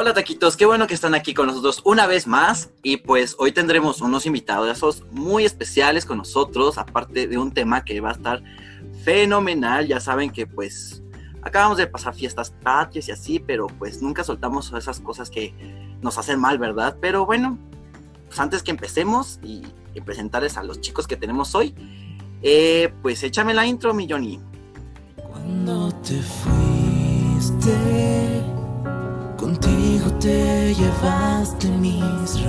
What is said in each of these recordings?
Hola taquitos, qué bueno que están aquí con nosotros una vez más y pues hoy tendremos unos invitados muy especiales con nosotros, aparte de un tema que va a estar fenomenal, ya saben que pues acabamos de pasar fiestas patrias y así, pero pues nunca soltamos esas cosas que nos hacen mal, ¿verdad? Pero bueno, pues antes que empecemos y, presentarles a los chicos que tenemos hoy, eh, pues échame la intro, mi Johnny. Cuando te fuiste Contigo te llevaste mis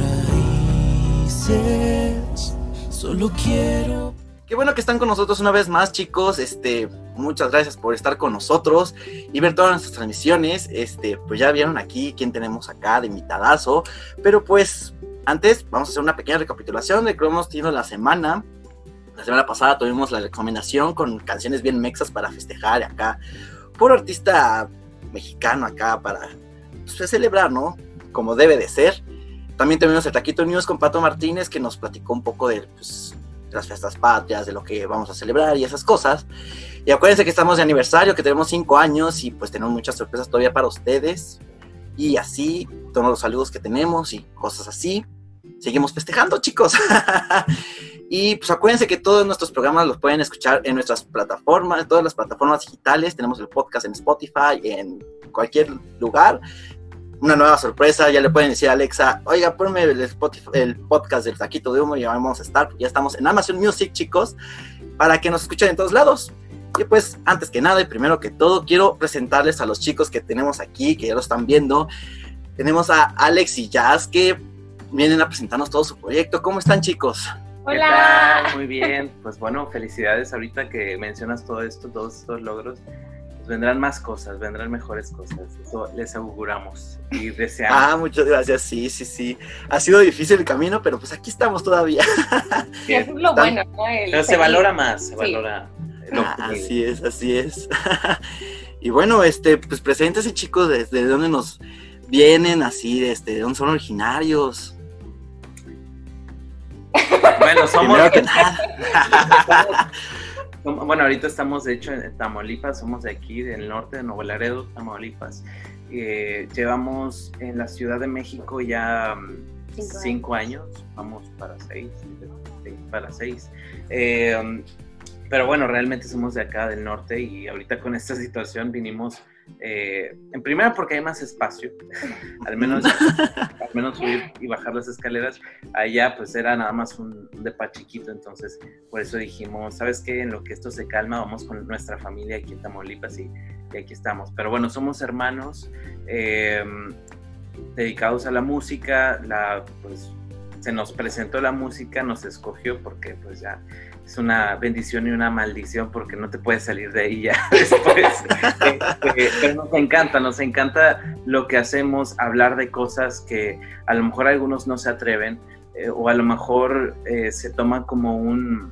raíces. Solo quiero. Qué bueno que están con nosotros una vez más, chicos. Este, muchas gracias por estar con nosotros y ver todas nuestras transmisiones. Este, pues ya vieron aquí quién tenemos acá de invitadazo. Pero pues, antes vamos a hacer una pequeña recapitulación de cómo hemos tenido la semana. La semana pasada tuvimos la recomendación con canciones bien mexas para festejar acá. Por artista mexicano acá para pues, celebrar, ¿no? Como debe de ser. También tuvimos el Taquito News con Pato Martínez que nos platicó un poco de, pues, las fiestas patrias, de lo que vamos a celebrar y esas cosas. Y acuérdense que estamos de aniversario, que tenemos cinco años y pues tenemos muchas sorpresas todavía para ustedes. Y así, todos los saludos que tenemos y cosas así. Seguimos festejando, chicos. y pues acuérdense que todos nuestros programas los pueden escuchar en nuestras plataformas, todas las plataformas digitales. Tenemos el podcast en Spotify, en cualquier lugar una nueva sorpresa, ya le pueden decir a Alexa, oiga, ponme el, el podcast del taquito de humo y ya vamos a estar, ya estamos en Amazon Music, chicos, para que nos escuchen en todos lados. Y pues, antes que nada y primero que todo, quiero presentarles a los chicos que tenemos aquí, que ya lo están viendo. Tenemos a Alex y Jazz, que vienen a presentarnos todo su proyecto. ¿Cómo están, chicos? Hola. Muy bien. Pues bueno, felicidades ahorita que mencionas todo esto, todos estos logros vendrán más cosas, vendrán mejores cosas. Eso les auguramos y deseamos. Ah, muchas gracias. Sí, sí, sí. Ha sido difícil el camino, pero pues aquí estamos todavía. Sí, es lo bueno, pero se valora más, se valora. Ah, así es, así es. y bueno, este, pues preséntese chicos, desde dónde nos vienen, así, este, de dónde son originarios. Bueno, somos. que nada. Bueno, ahorita estamos de hecho en Tamaulipas, somos de aquí, del norte de Nuevo Laredo, Tamaulipas. Eh, llevamos en la Ciudad de México ya mm, cinco, años. vamos para seis, para seis. Eh, pero bueno, realmente somos de acá, del norte, y ahorita con esta situación vinimos eh, en primera porque hay más espacio, al menos, al menos subir y bajar las escaleras. Allá pues era nada más un depa chiquito, entonces por eso dijimos, ¿sabes qué? En lo que esto se calma, vamos con nuestra familia aquí en Tamaulipas y, aquí estamos. Pero bueno, somos hermanos eh, dedicados a la música, la, pues se nos presentó la música, nos escogió porque pues ya es una bendición y una maldición porque no te puedes salir de ahí ya después. Este, pero nos encanta, nos encanta lo que hacemos, hablar de cosas que a lo mejor algunos no se atreven eh, o a lo mejor eh, se toman como un,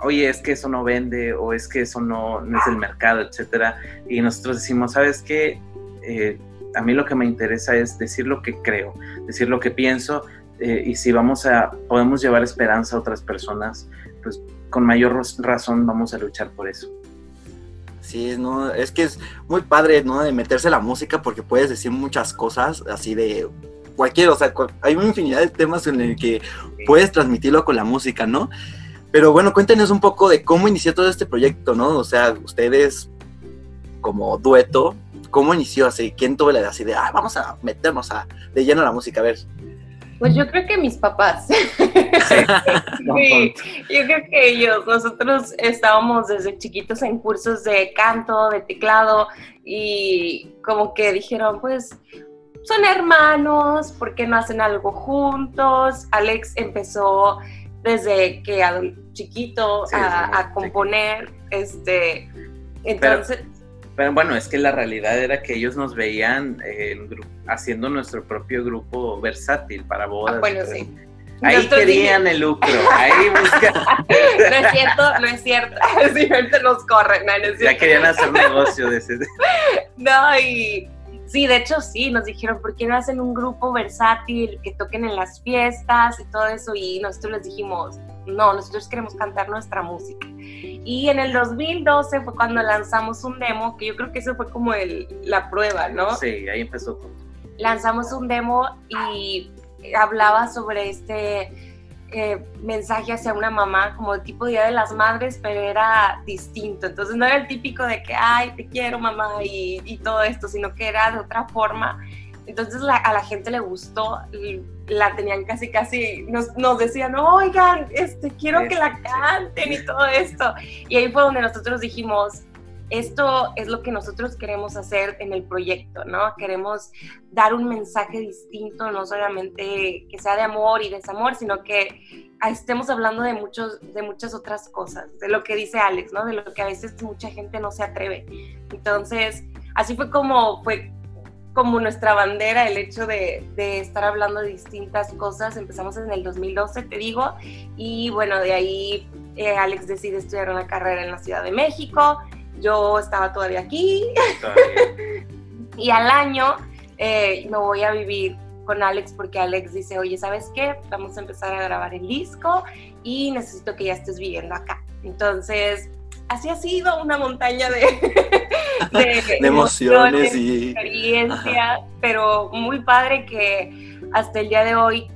oye, es que eso no vende o es que eso no, no es el mercado, etcétera. Y nosotros decimos, ¿sabes qué? Eh, a mí lo que me interesa es decir lo que creo, decir lo que pienso, y si vamos a, podemos llevar esperanza a otras personas, pues con mayor razón vamos a luchar por eso. Sí, no, es que es muy padre, ¿no? De meterse la música porque puedes decir muchas cosas así de cualquier, o sea, hay una infinidad de temas en el que puedes transmitirlo con la música, ¿no? Pero bueno, cuéntenos un poco de cómo inició todo este proyecto, ¿no? O sea, ustedes como dueto, ¿cómo inició así? ¿Quién tuvo la idea así de, ah, vamos a meternos a, de lleno a la música? A ver, pues yo creo que mis papás. sí, yo creo que ellos, nosotros estábamos desde chiquitos en cursos de canto, de teclado y como que dijeron, pues son hermanos, ¿por qué no hacen algo juntos? Alex empezó desde que chiquito a, componer, este, entonces... Pero bueno, es que la realidad era que ellos nos veían haciendo nuestro propio grupo versátil para bodas. Ah, bueno, sí. Ahí querían el lucro, ahí buscan. no es cierto, no es cierto. Siempre nos corren, no, es Ya querían hacer negocio de ese. No, y sí, de hecho sí, nos dijeron, ¿por qué no hacen un grupo versátil que toquen en las fiestas y todo eso? Y nosotros les dijimos, no, nosotros queremos cantar nuestra música. Y en el 2012 fue cuando lanzamos un demo, que yo creo que eso fue como el, la prueba, ¿no? Sí, ahí empezó todo. lanzamos un demo y hablaba sobre este eh, mensaje hacia una mamá, como tipo Día de las Madres, pero era distinto. Entonces no era el típico de que, ay, te quiero mamá y, y todo esto, sino que era de otra forma. Entonces a la gente le gustó, la tenían casi, casi, nos, nos decían, oigan, este, quiero que la canten y todo esto. Y ahí fue donde nosotros dijimos, esto es lo que nosotros queremos hacer en el proyecto, ¿no? Queremos dar un mensaje distinto, no solamente que sea de amor y desamor, sino que estemos hablando de, muchos, de muchas otras cosas, de lo que dice Alex, ¿no? De lo que a veces mucha gente no se atreve. Entonces, así fue como fue como nuestra bandera el hecho de, estar hablando de distintas cosas. Empezamos en el 2012, te digo, y bueno, de ahí eh, Alex decide estudiar una carrera en la Ciudad de México yo estaba todavía aquí. y al año eh, me voy a vivir con Alex porque Alex dice, oye, ¿sabes qué? Vamos a empezar a grabar el disco y necesito que ya estés viviendo acá. Entonces, así ha sido una montaña de, de, emociones, y experiencias, pero muy padre que hasta el día de hoy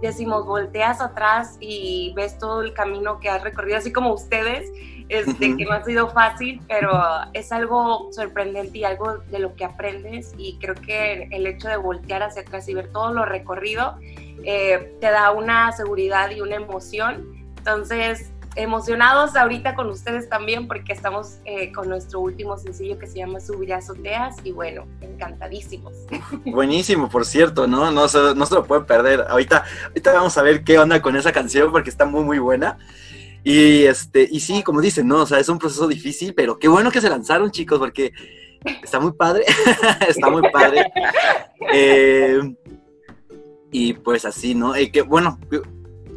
decimos, volteas atrás y ves todo el camino que has recorrido, así como ustedes, este, que no ha sido fácil, pero es algo sorprendente y algo de lo que aprendes y creo que el hecho de voltear hacia atrás y ver todo lo recorrido eh, te da una seguridad y una emoción. Entonces, emocionados ahorita con ustedes también porque estamos eh, con nuestro último sencillo que se llama Subir a Azoteas y bueno, encantadísimos. Buenísimo, por cierto, ¿no? No se, no se lo pueden perder. Ahorita, ahorita vamos a ver qué onda con esa canción porque está muy, muy buena. Y, este, y sí, como dicen, ¿no? O sea, es un proceso difícil, pero qué bueno que se lanzaron, chicos, porque está muy padre, está muy padre. Eh, y pues así, ¿no? Y qué bueno,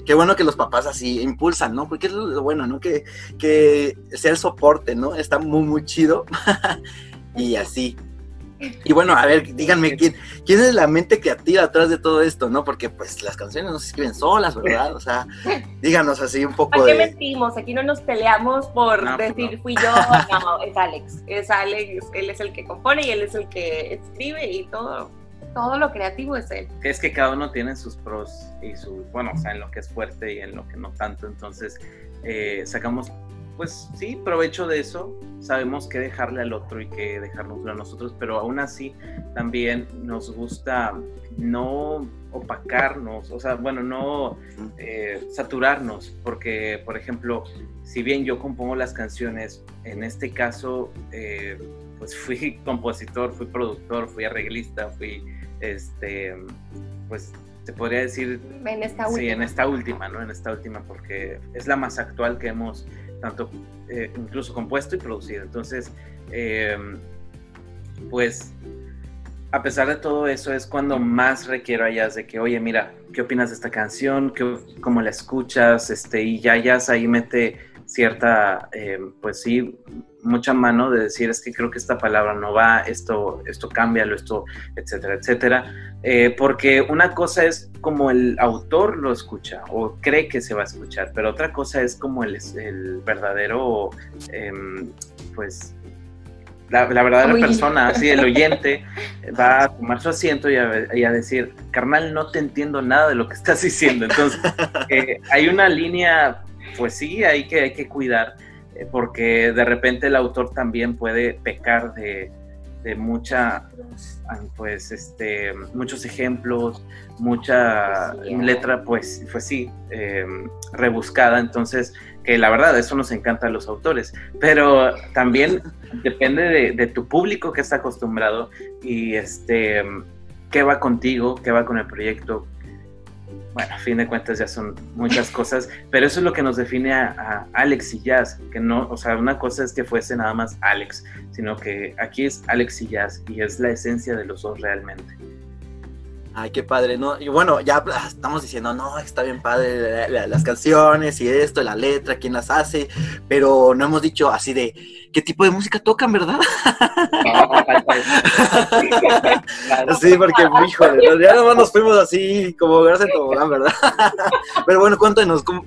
qué bueno que los papás así impulsan, ¿no? Porque es lo bueno, ¿no? Que, que sea el soporte, ¿no? Está muy, muy chido. y así. Y bueno, a ver, díganme quién, quién es la mente creativa atrás de todo esto, ¿no? Porque pues las canciones no se escriben solas, ¿verdad? O sea, díganos así un poco ¿Para qué mentimos? Aquí no nos peleamos por pues, decir fui yo, no, es Alex. Es Alex, él es el que compone y él es el que escribe y todo. Todo lo creativo es él. Es que cada uno tiene sus pros y sus, bueno, o sea, en lo que es fuerte y en lo que no tanto. Entonces, eh, sacamos pues sí, provecho de eso. Sabemos que dejarle al otro y que dejárnoslo a nosotros, pero aún así también nos gusta no opacarnos, o sea, bueno, no eh, saturarnos, porque, por ejemplo, si bien yo compongo las canciones, en este caso, eh, pues fui compositor, fui productor, fui arreglista, fui, este, pues se podría decir... En esta última. Sí, en esta última, ¿no? En esta última, porque es la más actual que hemos tanto eh, incluso compuesto y producido. Entonces, em, pues a pesar de todo eso es cuando más requiero allá de que, oye, mira, ¿qué opinas de esta canción? ¿Qué, ¿Cómo la escuchas? Este, y ya ya ahí mete cierta, em, pues sí, mucha mano de decir, es que creo que esta palabra no va, esto, esto cámbialo, esto, etcétera, etcétera. Eh, porque una cosa es como el autor lo escucha o cree que se va a escuchar, pero otra cosa es como el, el verdadero, em, pues, la, verdadera persona, así el oyente, va a tomar su asiento y a, decir, carnal, no te entiendo nada de lo que estás diciendo. Entonces, eh, hay una línea, pues sí, hay que, hay que cuidar porque de repente el autor también puede pecar de, mucha, pues, este, muchos ejemplos, mucha letra, pues, pues sí, em, rebuscada, entonces, que la verdad, eso nos encanta a los autores, pero también depende de, de, tu público que está acostumbrado y este, qué va contigo, qué va con el proyecto, bueno, a fin de cuentas ya son muchas cosas, pero eso es lo que nos define a, Alex y Jazz, que no, o sea, una cosa es que fuese nada más Alex, sino que aquí es Alex y Jazz y es la esencia de los dos realmente. Ay, qué padre, ¿no? Y bueno, ya estamos diciendo, no, está bien padre las canciones y esto, la letra, quién las hace, pero no hemos dicho así de qué tipo de música tocan, ¿verdad? sí, porque, híjole, ya nomás nos fuimos así, como gracias a tobogán, ¿verdad? pero bueno, cuéntanos, ¿cómo,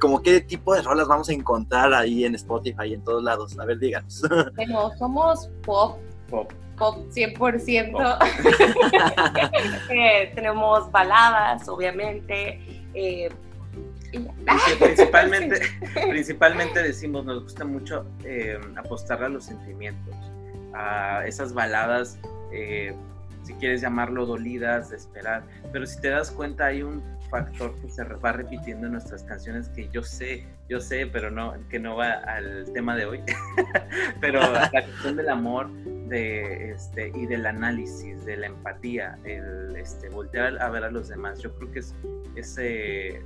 como qué tipo de rolas vamos a encontrar ahí en Spotify y en todos lados? A ver, díganos. Bueno, somos pop, Pop. Pop 100%. Eh, tenemos baladas, obviamente. eh, y ya. Sí, principalmente, principalmente decimos, nos gusta mucho eh, apostar a los sentimientos, a esas baladas, si quieres llamarlo dolidas, de esperar. Pero si te das cuenta, hay un factor que se va repitiendo en nuestras canciones que yo sé, yo sé, pero no, que no va al tema de hoy. pero la cuestión del amor de, este, y del análisis, de la empatía, el este, voltear a ver a los demás. Yo creo que es ese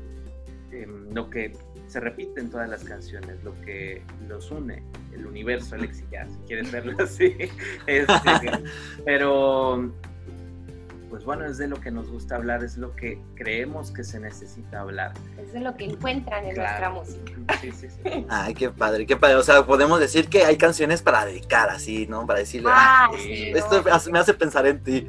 em, lo que se repite en todas las canciones, lo que los une, el universo, el ya, si quieres verlo así. Este, pero, pues bueno, es de lo que nos gusta hablar, es lo que creemos que se necesita hablar. Es de lo que encuentran en Claro. nuestra música. Sí, sí, sí. Ay, qué padre, qué padre. O sea, podemos decir que hay canciones para dedicar así, ¿no? Para decirle, ah, Ah, sí, esto no. me hace pensar en ti,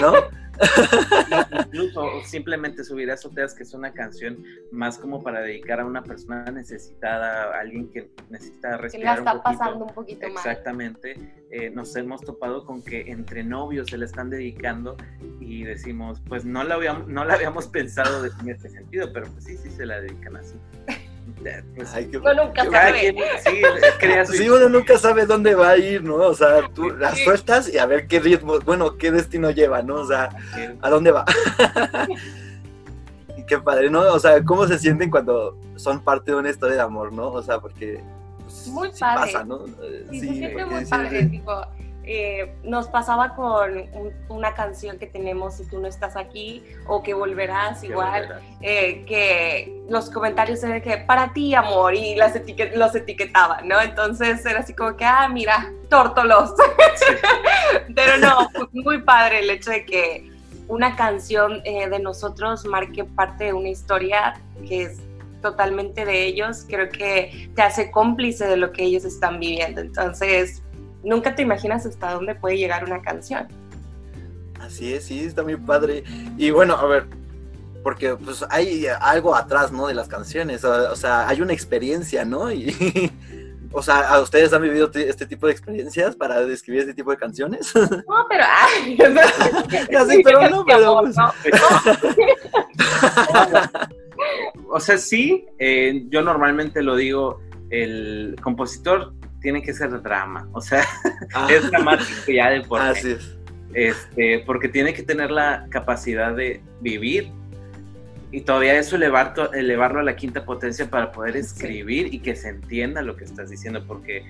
¿no? Incluso simplemente subir azoteas, que es una canción más como para dedicar a una persona necesitada, a alguien que necesita que la respirar un está poquito. pasando un poquito mal. Exactamente, eh, nos hemos topado con que entre novios se le están dedicando y decimos, pues no la habíamos, no la habíamos pensado en este sentido, pero pues sí, sí se la dedican así. Pues, Ay, qué- Uno nunca cada sabe. quien sí, crea su Sí, uno nunca sabe dónde va a ir, ¿no? O sea, tú las sueltas y a ver qué ritmo, bueno, qué destino lleva, ¿no? O sea. ¿a dónde va? y qué padre, ¿no? O sea, ¿cómo se sienten cuando son parte de una historia de amor, ¿no? O sea, porque pues, Muy sí padre. pasa, ¿no? Eh, Sí, se siente que muy padre, sí. Eh, nos pasaba con un- una canción que tenemos Si tú no estás aquí o que volverás igual, volverás. eh, que los comentarios eran que para ti amor y las etiquet los etiquetaban, ¿no? Entonces era así como que, ah, mira, tórtolos. Pero no, fue muy padre el hecho de que una canción eh, de nosotros marque parte de una historia que es totalmente de ellos, creo que te hace cómplice de lo que ellos están viviendo. Entonces, nunca te imaginas hasta dónde puede llegar una canción. Así es, sí, está muy padre. Y bueno, a ver, porque pues hay algo atrás, ¿no? De las canciones, o, o sea, hay una experiencia, ¿no? Y, o sea, ¿a ustedes han vivido este tipo de experiencias para describir este tipo de canciones? No, pero, ay, Ya sé, pero no, pero, amor, pues. ¿no? O sea, sí, eh, yo normalmente lo digo, el compositor tiene que ser drama, o sea, Ah, es dramático ya de por sí. así es. este, porque tiene que tener la capacidad de vivir y todavía eso elevar, to- elevarlo a la quinta potencia para poder escribir y que se entienda lo que estás diciendo, porque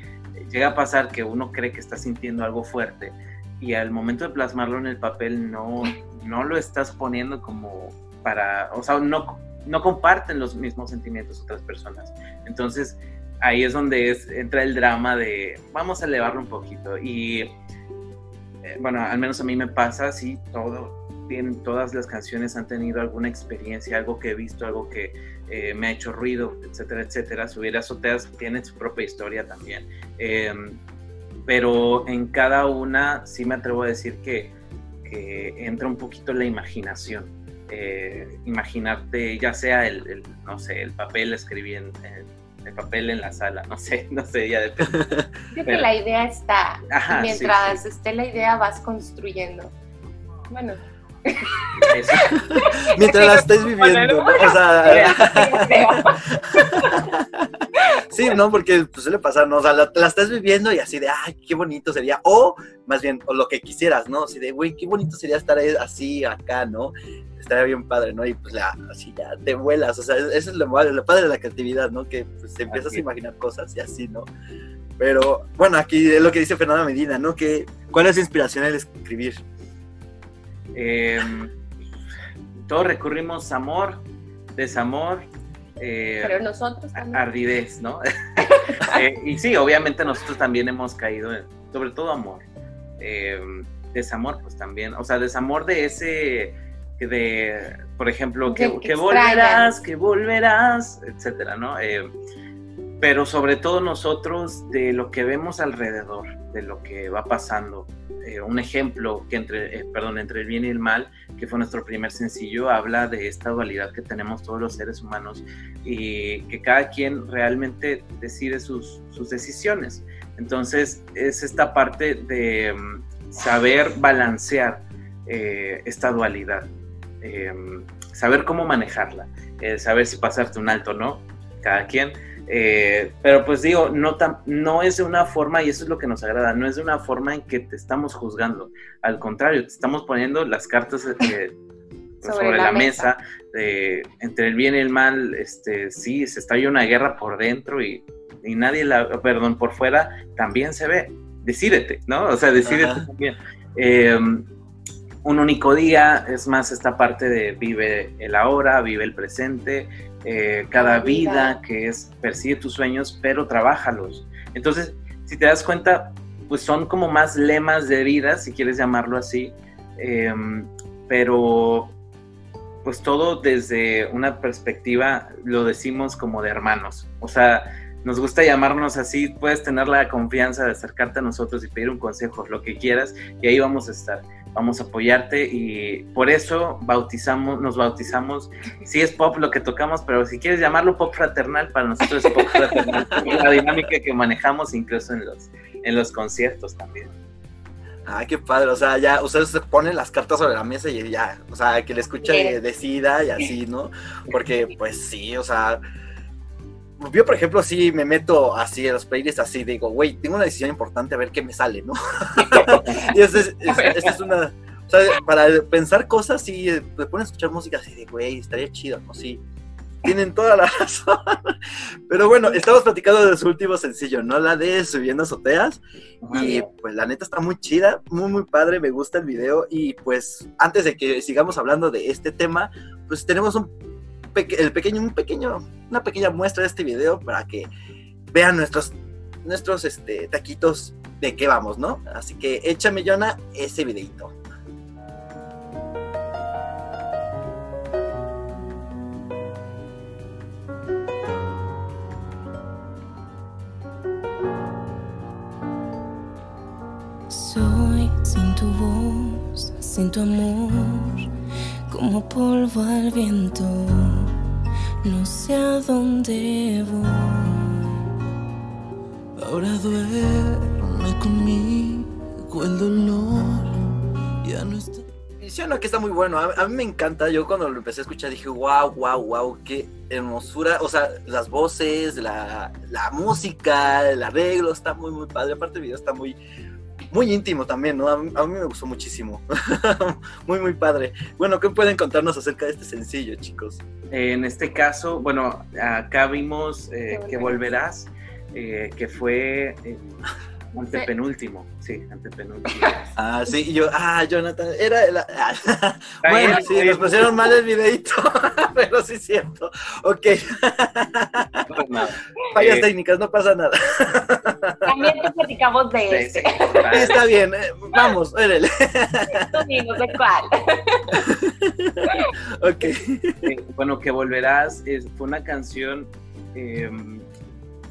llega a pasar que uno cree que está sintiendo algo fuerte y al momento de plasmarlo en el papel no, no lo estás poniendo como para, o sea, no, no comparten los mismos sentimientos otras personas. Entonces ahí es donde entra el drama de vamos a elevarlo un poquito y eh, bueno, al menos a mí me pasa, sí, todo, tienen, todas las canciones han tenido alguna experiencia, algo que he visto, algo que eh, me ha hecho ruido, etcétera, etcétera. Subir azoteas tiene su propia historia también. Eh, pero en cada una sí me atrevo a decir que, entra un poquito la imaginación. Eh, imaginarte, ya sea el, no sé, el papel escribí en, en- el papel en la sala, no sé, no sé, ya depende. Creo que la idea está. Ajá, sí, Mientras esté la idea, vas construyendo. Bueno, Eso. Mientras la estés viviendo. O sea, sí, ¿no? Porque pues, suele pasar, ¿no? O sea, la, la estás viviendo y así de, ay, qué bonito sería. O, más bien, o lo que quisieras, ¿no? Así de, güey, qué bonito sería estar así acá, ¿no? Estaría bien padre, ¿no? Y pues la, así ya te vuelas, o sea, eso es lo, padre- lo padre de la creatividad, ¿no? Que pues te empiezas Así a imaginar cosas y así, ¿no? Pero, bueno, aquí es lo que dice Fernanda Medina, ¿no? Que, ¿Cuál es su inspiración al escribir? Eh, todos recurrimos a amor, desamor, eh, pero nosotros también. ardidez, ¿no? Eh, y sí, obviamente nosotros también hemos caído en, sobre todo amor. Eh, desamor, pues también, o sea, desamor de ese, de, por ejemplo, que, Que- volverás, que volverás, etcétera, ¿no? Eh, pero sobre todo nosotros de lo que vemos alrededor, de lo que va pasando. Eh, un ejemplo que entre, eh, perdón, entre el bien y el mal, que fue nuestro primer sencillo, habla de esta dualidad que tenemos todos los seres humanos y que cada quien realmente decide sus, sus decisiones. Entonces es esta parte de mm, saber balancear eh, esta dualidad, em, saber cómo manejarla, eh, saber si pasarte un alto o no, cada quien. Eh, pero pues digo, no, no es de una forma, y eso es lo que nos agrada, no es de una forma en que te estamos juzgando, al contrario, te estamos poniendo las cartas sobre, la, mesa, entre el bien y el mal, este, sí, se está una guerra por dentro y, nadie la, perdón, por fuera también se ve. Decídete, ¿no? O sea, decídete también. Un único día, es más esta parte de vive el ahora, vive el presente, eh, cada vida, que es persigue tus sueños, pero trabájalos. Entonces, si te das cuenta, pues son como más lemas de vida, si quieres llamarlo así, em, pero pues todo desde una perspectiva, lo decimos como de hermanos. O sea, nos gusta llamarnos así, puedes tener la confianza de acercarte a nosotros y pedir un consejo, lo que quieras, y ahí vamos a estar. Vamos a apoyarte y por eso bautizamos, nos bautizamos. Sí es pop lo que tocamos, pero si quieres llamarlo pop fraternal, para nosotros es pop fraternal. la dinámica que manejamos incluso en los, en los conciertos también. Ah, qué padre, o sea, ya ustedes se ponen las cartas sobre la mesa y ya, o sea, que le escuche decida y así, ¿no? Porque, pues sí, o sea, yo, por ejemplo, sí me meto así en los playlists, así digo, güey, tengo una decisión importante, a ver qué me sale, ¿no? y esta es, es, una. O sea, para pensar cosas, sí, te pones a escuchar música así de, güey, estaría chido, ¿no? Sí, tienen toda la razón. Pero bueno, estamos platicando de su último sencillo, ¿no? La de Subiendo Azoteas. Y pues la neta está muy chida, muy, muy padre, me gusta el video. Y pues antes de que sigamos hablando de este tema, pues tenemos un, el pequeño, un pequeño, una pequeña muestra de este video para que vean nuestros, nuestros este, taquitos de qué vamos, ¿no? Así que échame, Jonah, ese videito. sin tu amor, como polvo al viento, no sé a dónde voy. Ahora duerme conmigo el dolor, ya no está. Sí, no, que está muy bueno. A, mí me encanta. Yo cuando lo empecé a escuchar dije, wow, wow, wow, qué hermosura. O sea, las voces, la, la música, el arreglo está muy, muy padre. Aparte, el video está muy, muy íntimo también, ¿no? A mí, me gustó muchísimo. muy, muy padre. Bueno, ¿qué pueden contarnos acerca de este sencillo, chicos? En este caso, bueno, acá vimos eh, que volverás, eh, que fue eh, Antepenúltimo, sí, antepenúltimo. Ah, sí, y yo, ah, Jonathan, era el... bueno, sí, nos pusieron mal el videito, pero sí es cierto. Ok. No Fallas eh, técnicas, no pasa nada. También te platicamos de eso. Está bien, eh, vamos, órale. Esto ¿de cuál? ok. Eh, bueno, que volverás, fue una canción, em,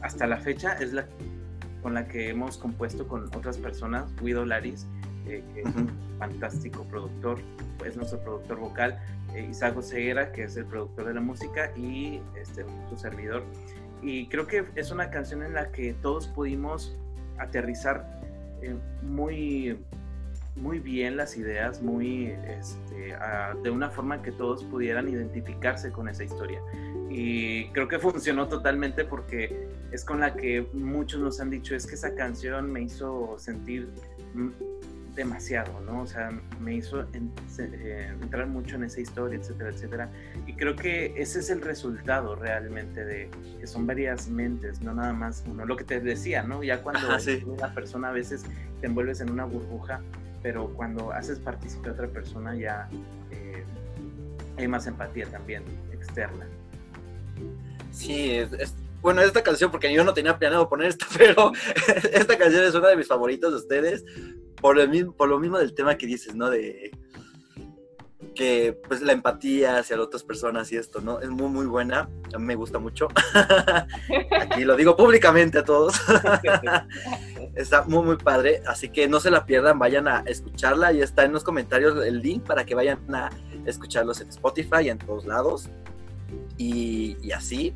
hasta la fecha, es la con la que hemos compuesto con otras personas, Guido Laris, eh, que es un fantástico productor, es nuestro productor vocal, eh, Isaac Ceguera, que es el productor de la música, y este, su servidor. Y creo que es una canción en la que todos pudimos aterrizar eh, muy, muy bien las ideas, muy, este, de una forma que todos pudieran identificarse con esa historia. Y creo que funcionó totalmente porque es con la que muchos nos han dicho, es que esa canción me hizo sentir demasiado, ¿no? O sea, me hizo eh, entrar mucho en esa historia, etcétera, etcétera. Y creo que ese es el resultado realmente de que son varias mentes, no nada más uno. Lo que te decía, ¿no? Ya cuando una persona a veces te envuelves en una burbuja, pero cuando haces participar a otra persona ya eh, hay más empatía también externa. Sí, bueno, esta canción, porque yo no tenía planeado poner esta, pero esta canción es una de mis favoritas de ustedes, por, el mismo, por lo mismo del tema que dices, ¿no? De que pues la empatía hacia las otras personas y esto, ¿no? Es muy, muy buena, a mí me gusta mucho. Aquí lo digo públicamente a todos. está muy, muy padre, así que no se la pierdan, vayan a escucharla y está en los comentarios el link para que vayan a escucharlos en Spotify y en todos lados. Y, y así.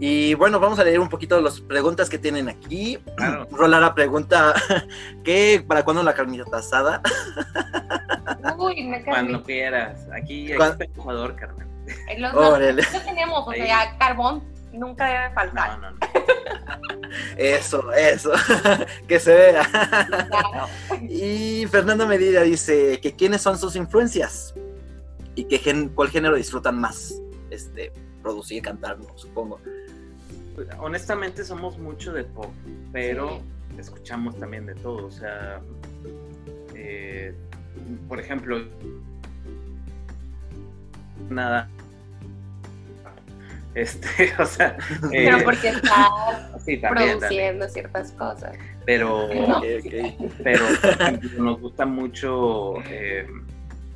Y bueno, vamos a leer un poquito las preguntas que tienen aquí. Rolara pregunta, ¿qué, ¿para cuándo la carnita asada? Uy, me Cuando quieras. Aquí, aquí está jugador, carnal. Los dos tenemos, o sea, carbón nunca debe faltar. No, no, no. Eso, eso, que se vea. Y Fernanda Medina dice que quiénes son sus influencias y que cuál género disfrutan más este, producir, cantar, supongo. Honestamente somos mucho de pop, pero escuchamos también de todo. O sea, eh, por ejemplo, nada este, o sea. Pero eh, porque está produciendo ciertas cosas. Pero, pero nos gusta mucho, eh,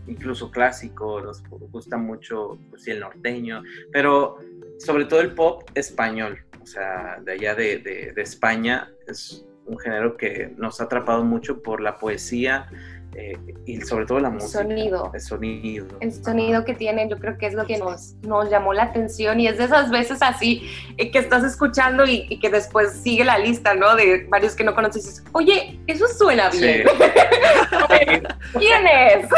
incluso clásico, nos gusta mucho pues, el norteño, pero sobre todo el pop español, o sea, de allá de, de, de España, es un género que nos ha atrapado mucho por la poesía eh, y sobre todo la música. Sonido. El sonido. El sonido que tienen, yo creo que es lo que nos, nos llamó la atención y es de esas veces así eh, que estás escuchando y, que después sigue la lista, ¿no? De varios que no conoces y dices, oye, eso suena bien. ¿Quién es?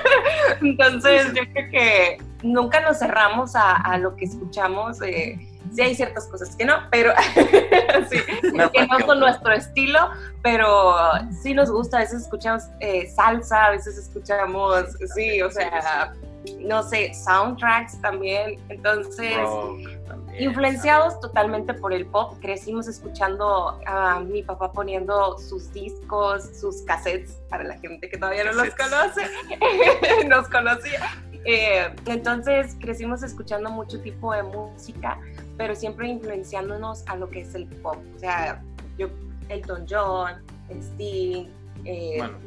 Entonces, yo creo que nunca nos cerramos a, a lo que escuchamos. Eh, sí hay ciertas cosas que no, pero sí, que no son nuestro estilo, pero sí nos gusta, a veces escuchamos eh, salsa, a veces escuchamos, sí, o sea, no sé, soundtracks también, entonces... Influenciados totalmente por el pop, crecimos escuchando a mi papá poniendo sus discos, sus cassettes, para la gente que todavía no los conoce, nos conocía. Eh, entonces crecimos escuchando mucho tipo de música, pero siempre influenciándonos a lo que es el pop. O sea, yo, Elton John, Sting, eh, bueno.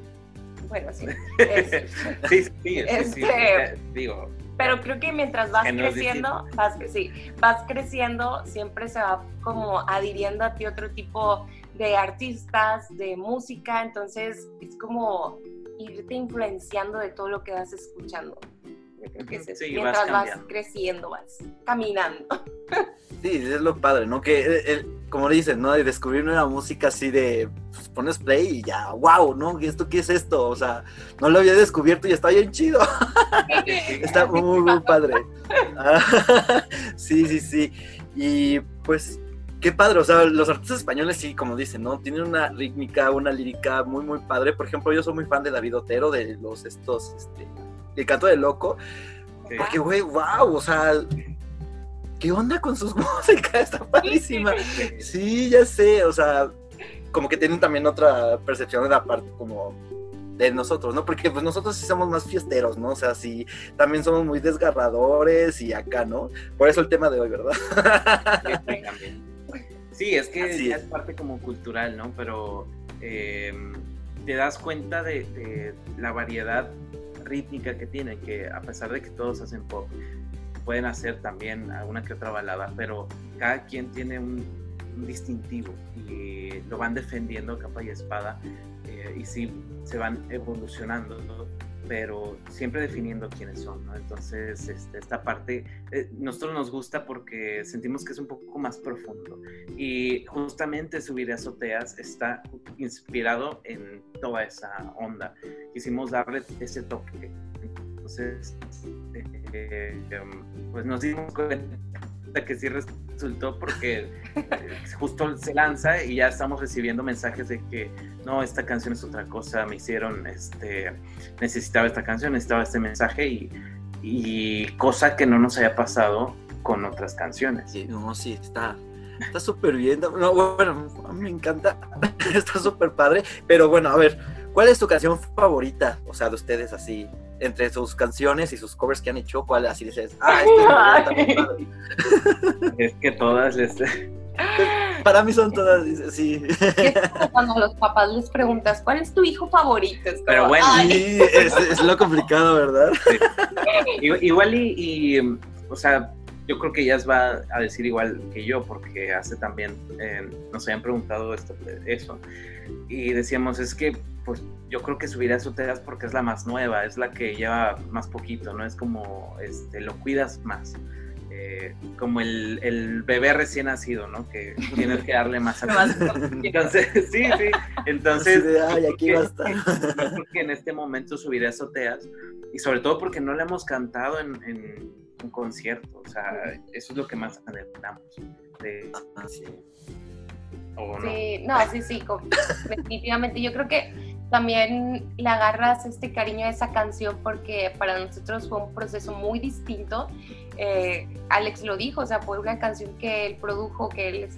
bueno, sí. sí, sí, sí, este, digo. Pero creo que mientras vas creciendo, vas, sí, vas creciendo, siempre se va como adhiriendo a ti otro tipo de artistas, de música, entonces es como irte influenciando de todo lo que vas escuchando. Yo creo que es eso. mientras vas, creciendo, vas caminando. Sí, es lo padre, ¿no? Que, eh, como dicen, ¿no? De descubrir nueva música así de, pues, pones play y ya, wow, ¿no? ¿Esto qué es esto? O sea, no lo había descubierto y está bien chido. está muy, muy padre. sí, sí, sí. Y pues, qué padre, o sea, los artistas españoles sí, como dicen, ¿no? Tienen una rítmica, una lírica muy, muy padre. Por ejemplo, yo soy muy fan de David Otero, de los estos, este, el canto de loco. Porque, güey, wow, o sea, ¿qué onda con sus músicas? Está padrísima. Sí, ya sé, o sea, como que tienen también otra percepción de la parte como de nosotros, ¿no? Porque pues nosotros sí somos más fiesteros, ¿no? O sea, sí, también somos muy desgarradores y acá, ¿no? Por eso el tema de hoy, ¿verdad? Sí, es que es. parte como cultural, ¿no? Pero em, te das cuenta de, la variedad rítmica que tienen, que a pesar de que todos hacen pop, pueden hacer también alguna que otra balada, pero cada quien tiene un, distintivo y lo van defendiendo capa y espada eh, y sí se van evolucionando pero siempre definiendo quiénes son, ¿no? Entonces, este, esta parte, eh, nosotros nos gusta porque sentimos que es un poco más profundo. Y justamente Subir Azoteas está inspirado en toda esa onda. Quisimos darle ese toque. Entonces, eh, pues nos dimos cuenta que sí resultó porque eh, justo se lanza y ya estamos recibiendo mensajes de que no, esta canción es otra cosa, me hicieron, este, necesitaba esta canción, necesitaba este mensaje y, y cosa que no nos haya pasado con otras canciones. Sí, no, sí, está, está súper bien. No, bueno, me encanta, está súper padre, pero bueno, a ver, ¿cuál es tu canción favorita? O sea, de ustedes así, entre sus canciones y sus covers que han hecho, ¿cuál así dices? Ah, es que todas les... Para mí son todas, sí. cuando los papás les preguntas, ¿cuál es tu hijo favorito? Pero bueno, sí, es, lo complicado, ¿verdad? Igual y, o sea, yo creo que ellas va a decir igual que yo, porque hace también eh, nos habían preguntado esto, eso. Y decíamos, es que pues yo creo que subiré a Azoteas porque es la más nueva, es la que lleva más poquito, ¿no? Es como, este, lo cuidas más. eh, como el, el, bebé recién nacido, ¿no? Que tienes que darle más atención. Entonces, sí, sí. Entonces, Ay, aquí va a estar. porque en este momento subiré azoteas y sobre todo porque no le hemos cantado en, en un concierto. O sea, eso es lo que más anhelamos. De, Ah, sí. Sí, no, sí, sí, definitivamente. Yo creo que también le agarras este cariño a esa canción porque para nosotros fue un proceso muy distinto. Eh, Alex lo dijo, o sea, fue una canción que él produjo, que él,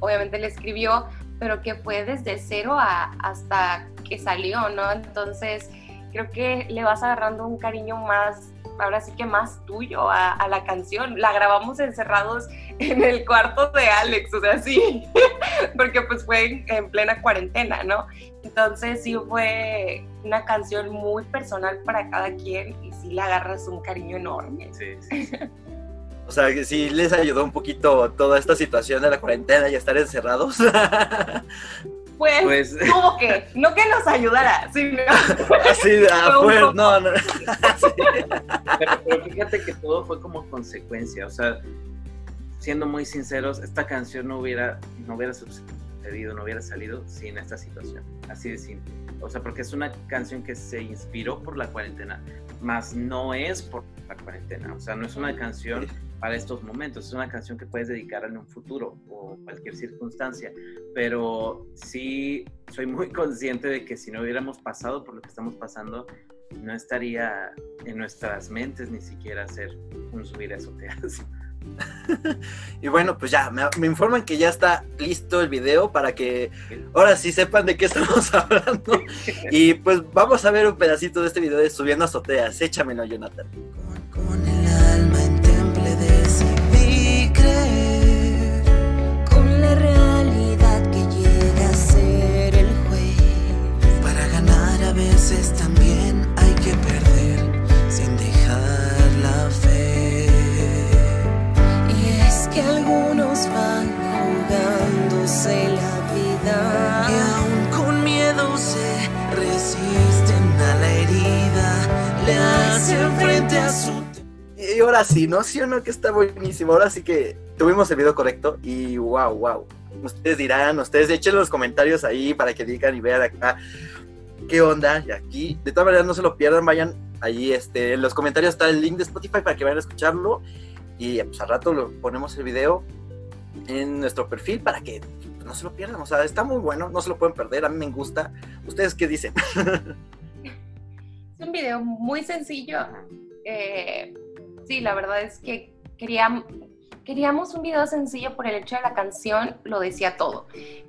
obviamente le escribió, pero que fue desde cero a- hasta que salió, ¿no? Entonces, creo que le vas agarrando un cariño más, ahora sí que más tuyo a, a la canción. La grabamos encerrados en el cuarto de Alex, o sea, sí, porque pues fue en, en plena cuarentena, ¿no? Entonces sí fue una canción muy personal para cada quien y sí le agarras un cariño enorme. Sí, sí, sí. O sea, que sí les ayudó un poquito toda esta situación de la cuarentena y estar encerrados. Pues, Pues, tuvo que, no que nos ayudara, sino Así afuera, poco. no, no. pero, pero fíjate que todo fue como consecuencia. O sea, siendo muy sinceros, esta canción no hubiera, no hubiera sucedido, no hubiera salido sin esta situación. Así de simple. O sea, porque es una canción que se inspiró por la cuarentena, más no es por la cuarentena. O sea, no es una canción para estos momentos, es una canción que puedes dedicar en un futuro o cualquier circunstancia. Pero sí soy muy consciente de que si no hubiéramos pasado por lo que estamos pasando, no estaría en nuestras mentes ni siquiera hacer un subir a azoteas. Y bueno, pues ya, me, me informan que ya está listo el video para que ahora sí sepan de qué estamos hablando. Y pues vamos a ver un pedacito de este video de Subiendo Azoteas. Échamelo, Jonathan. Con, el alma en temple decidí creer Con la realidad que llega a ser el juez. Para ganar a veces también hay que perder sin dejar la fe. Y es que algunos van jugándose la vida. Y aún con miedo se resisten a la herida, le hacen frente a su Y ahora sí, ¿no? Sí o no, que está buenísimo. Ahora sí que tuvimos el video correcto y wow, wow. Ustedes dirán, ustedes echen los comentarios ahí para que digan y vean acá qué onda. Y aquí, de todas maneras, no se lo pierdan, vayan allí, este, en los comentarios está el link de Spotify para que vayan a escucharlo. Y pues al rato lo ponemos el video en nuestro perfil para que no se lo pierdan. O sea, está muy bueno, no se lo pueden perder. A mí me gusta. ¿Ustedes qué dicen? Es un video muy sencillo. Eh, sí, la verdad es que queríamos, queríamos un video sencillo por el hecho de la canción, lo decía todo.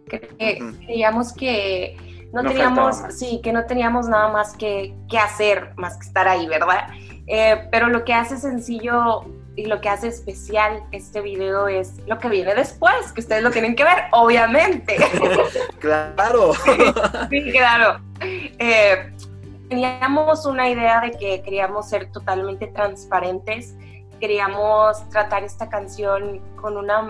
Creíamos que no, No teníamos, sí, que no teníamos nada más que, que hacer, más que estar ahí, ¿verdad? Eh, pero lo que hace sencillo y lo que hace especial este video es lo que viene después, que ustedes lo tienen que ver, obviamente. claro. Sí, claro. Eh, teníamos una idea de que queríamos ser totalmente transparentes, queríamos tratar esta canción con una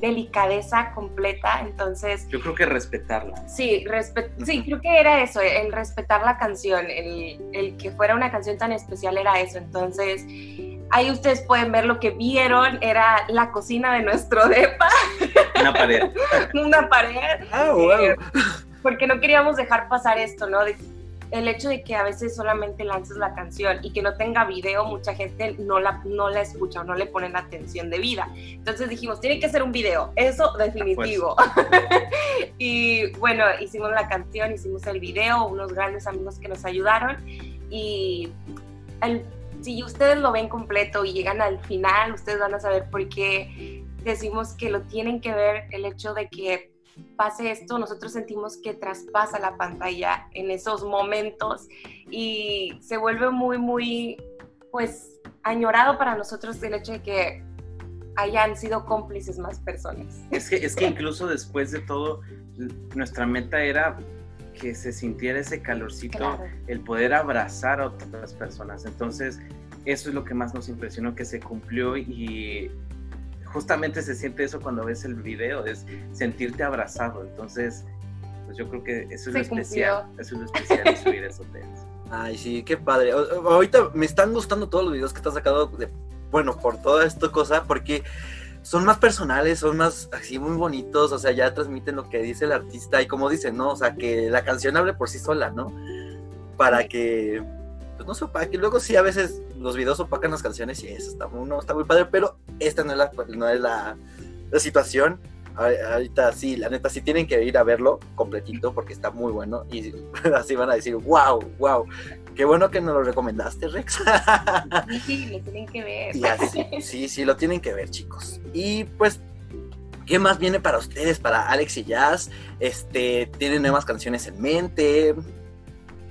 delicadeza completa, entonces Yo creo que respetarla. sí, respe- sí, creo que era eso, el respetar la canción, el, el que fuera una canción tan especial era eso, entonces ahí ustedes pueden ver lo que vieron, era la cocina de nuestro depa, Una pared. una pared, Ah, wow. eh, porque no queríamos dejar pasar esto, ¿no? De- el hecho de que a veces solamente lances la canción y que no tenga video, mucha gente no la, no la escucha o no le ponen atención de vida. Entonces dijimos, tiene que ser un video, eso definitivo. y bueno, hicimos la canción, hicimos el video, unos grandes amigos que nos ayudaron y el- si ustedes lo ven completo y llegan al final, ustedes van a saber por qué decimos que lo tienen que ver, el hecho de que pase esto, nosotros sentimos que traspasa la pantalla en esos momentos y se vuelve muy, muy, pues, añorado para nosotros el hecho de que hayan sido cómplices más personas. Es que, es que incluso después de todo, nuestra meta era que se sintiera ese calorcito, Claro. el poder abrazar a otras personas. Entonces, eso es lo que más nos impresionó, que se cumplió y justamente se siente eso cuando ves el video, es sentirte abrazado. Entonces, pues yo creo que eso es Se lo especial, eso es lo especial de subir esos temas. Ay, sí, qué padre. O- ahorita me están gustando todos los videos que estás sacando de bueno, por toda esta cosa, porque son más personales, son más así muy bonitos, o sea, ya transmiten lo que dice el artista y como dicen, ¿no? O sea, que la canción hable por sí sola, ¿no? Para que, pues no se opaque. Luego sí, a veces los videos opacan las canciones y eso está muy, no, está muy padre, pero esta no es la, no es la, la situación. A- Ahorita sí, la neta, sí tienen que ir a verlo completito porque está muy bueno y así van a decir, wow, wow, qué bueno que nos lo recomendaste, Rex. Sí, lo tienen que ver. Y así, sí, sí, lo tienen que ver, chicos. Y pues, ¿qué más viene para ustedes, para Alex y Jazz? Este, ¿tienen nuevas canciones en mente?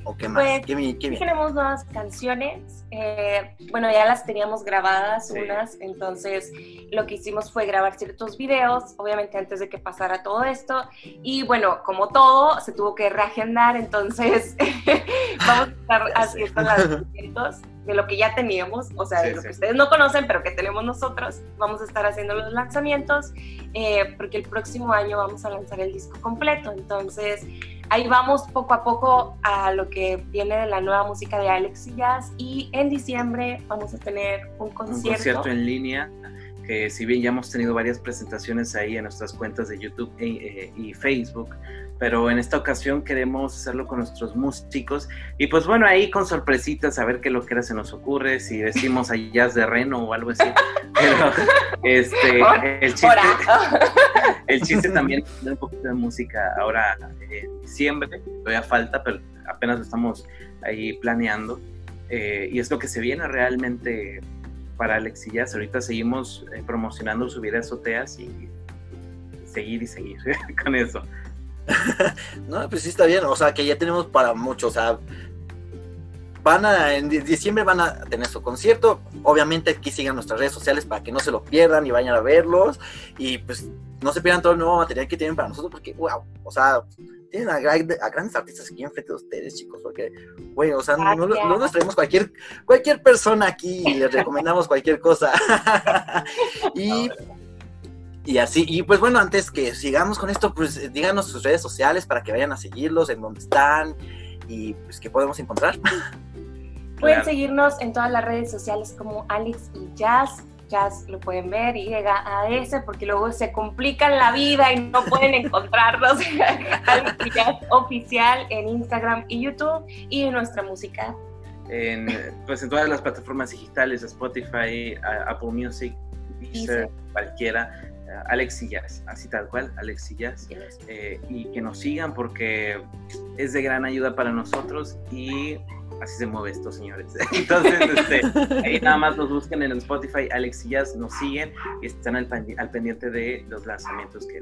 ¿O qué más? Pues, ¿Qué, qué viene? tenemos nuevas canciones. eh, bueno, ya las teníamos grabadas Sí. unas, entonces lo que hicimos fue grabar ciertos videos, obviamente antes de que pasara todo esto. Y bueno, como todo, se tuvo que reagendar, entonces vamos a estar haciendo lanzamientos de lo que ya teníamos, o sea, de Sí, lo sí. que ustedes no conocen, pero que tenemos nosotros. Vamos a estar haciendo los lanzamientos, eh, porque el próximo año vamos a lanzar el disco completo. Entonces, ahí vamos poco a poco a lo que viene de la nueva música de Alex y Jazz. Y en diciembre vamos a tener un un concierto. concierto en línea que si bien ya hemos tenido varias presentaciones ahí en nuestras cuentas de YouTube e- eh, y Facebook, pero en esta ocasión queremos hacerlo con nuestros músicos y pues bueno, ahí con sorpresitas a ver qué lo que era se nos ocurre, si decimos a jazz de reno o algo así, pero este, el chiste, Ahora. el chiste también es un poquito de música ahora en diciembre, todavía falta, pero apenas lo estamos ahí planeando. Eh, y es lo que se viene realmente para Alex y Jazz. Ahorita seguimos eh, promocionando subir a azoteas y seguir y seguir con eso. No, pues sí está bien, o sea, que ya tenemos para mucho, o sea, van a, en di- diciembre van a tener su concierto, obviamente aquí sigan nuestras redes sociales para que no se lo pierdan y vayan a verlos, y pues no se pierdan todo el nuevo material que tienen para nosotros, porque, wow, o sea, tienen a, gran- a grandes artistas aquí enfrente de ustedes, chicos, porque, güey, o sea, no, no, Gracias. no nos traemos cualquier, cualquier persona aquí y les recomendamos cualquier cosa. y y así, y pues bueno, antes que sigamos con esto, pues eh, díganos sus redes sociales para que vayan a seguirlos, en dónde están y pues qué podemos encontrar. Pueden Claro. seguirnos en todas las redes sociales como Alex y Jazz. Jazz lo pueden ver, Y-A-S, porque luego se complican la vida y no pueden encontrarnos. Alex y Jazz oficial en Instagram y YouTube y en nuestra música. En, pues en todas las plataformas digitales, Spotify, a- Apple Music, Deezer, Deezer. cualquiera. Alex y Jazz, así tal cual, Alex y Jazz. eh, y que nos sigan porque es de gran ayuda para nosotros y así se mueve esto, señores. Entonces, este, ahí nada más nos busquen en el Spotify, Alex y Jazz, nos siguen y están al, al pendiente de los lanzamientos que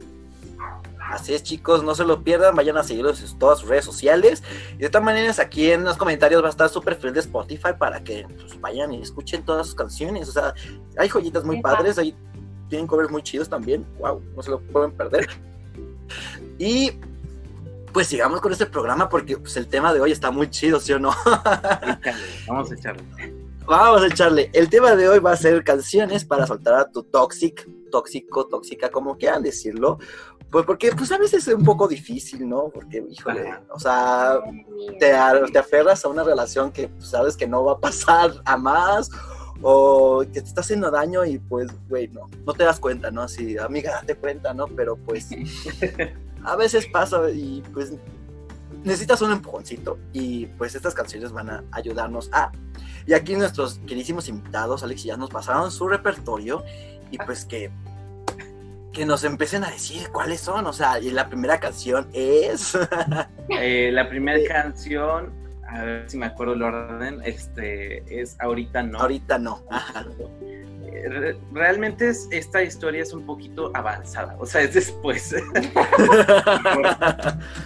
Así es, chicos, no se lo pierdan, vayan a seguirlos en todas sus redes sociales. Y de todas maneras, aquí en los comentarios va a estar su perfil de Spotify para que pues, vayan y escuchen todas sus canciones. O sea, hay joyitas muy padres, ahí tienen covers muy chidos también. Wow, no se lo pueden perder. Y pues sigamos con este programa porque pues, el tema de hoy está muy chido, ¿sí o no? Échale, vamos a echarle. Vamos a echarle. El tema de hoy va a ser canciones para soltar a tu toxic, tóxico, tóxica, como quieran decirlo. Pues porque pues a veces es un poco difícil, ¿no? Porque, híjole, Ajá. o sea, te, te aferras a una relación que pues, sabes que no va a pasar a más o que te está haciendo daño y pues, güey, no, no te das cuenta, ¿no? Así, amiga, date cuenta, ¿no? Pero pues a veces pasa y pues necesitas un empujoncito y pues estas canciones van a ayudarnos a... Y aquí nuestros queridísimos invitados, Alex y ya nos pasaron su repertorio y pues que que nos empiecen a decir cuáles son, o sea, y la primera canción es... Eh, la primera Eh. canción, a ver si me acuerdo el orden, este, es Ahorita No. Ahorita no. Ajá. Eh, re- Realmente es- esta historia es un poquito avanzada, o sea, es después.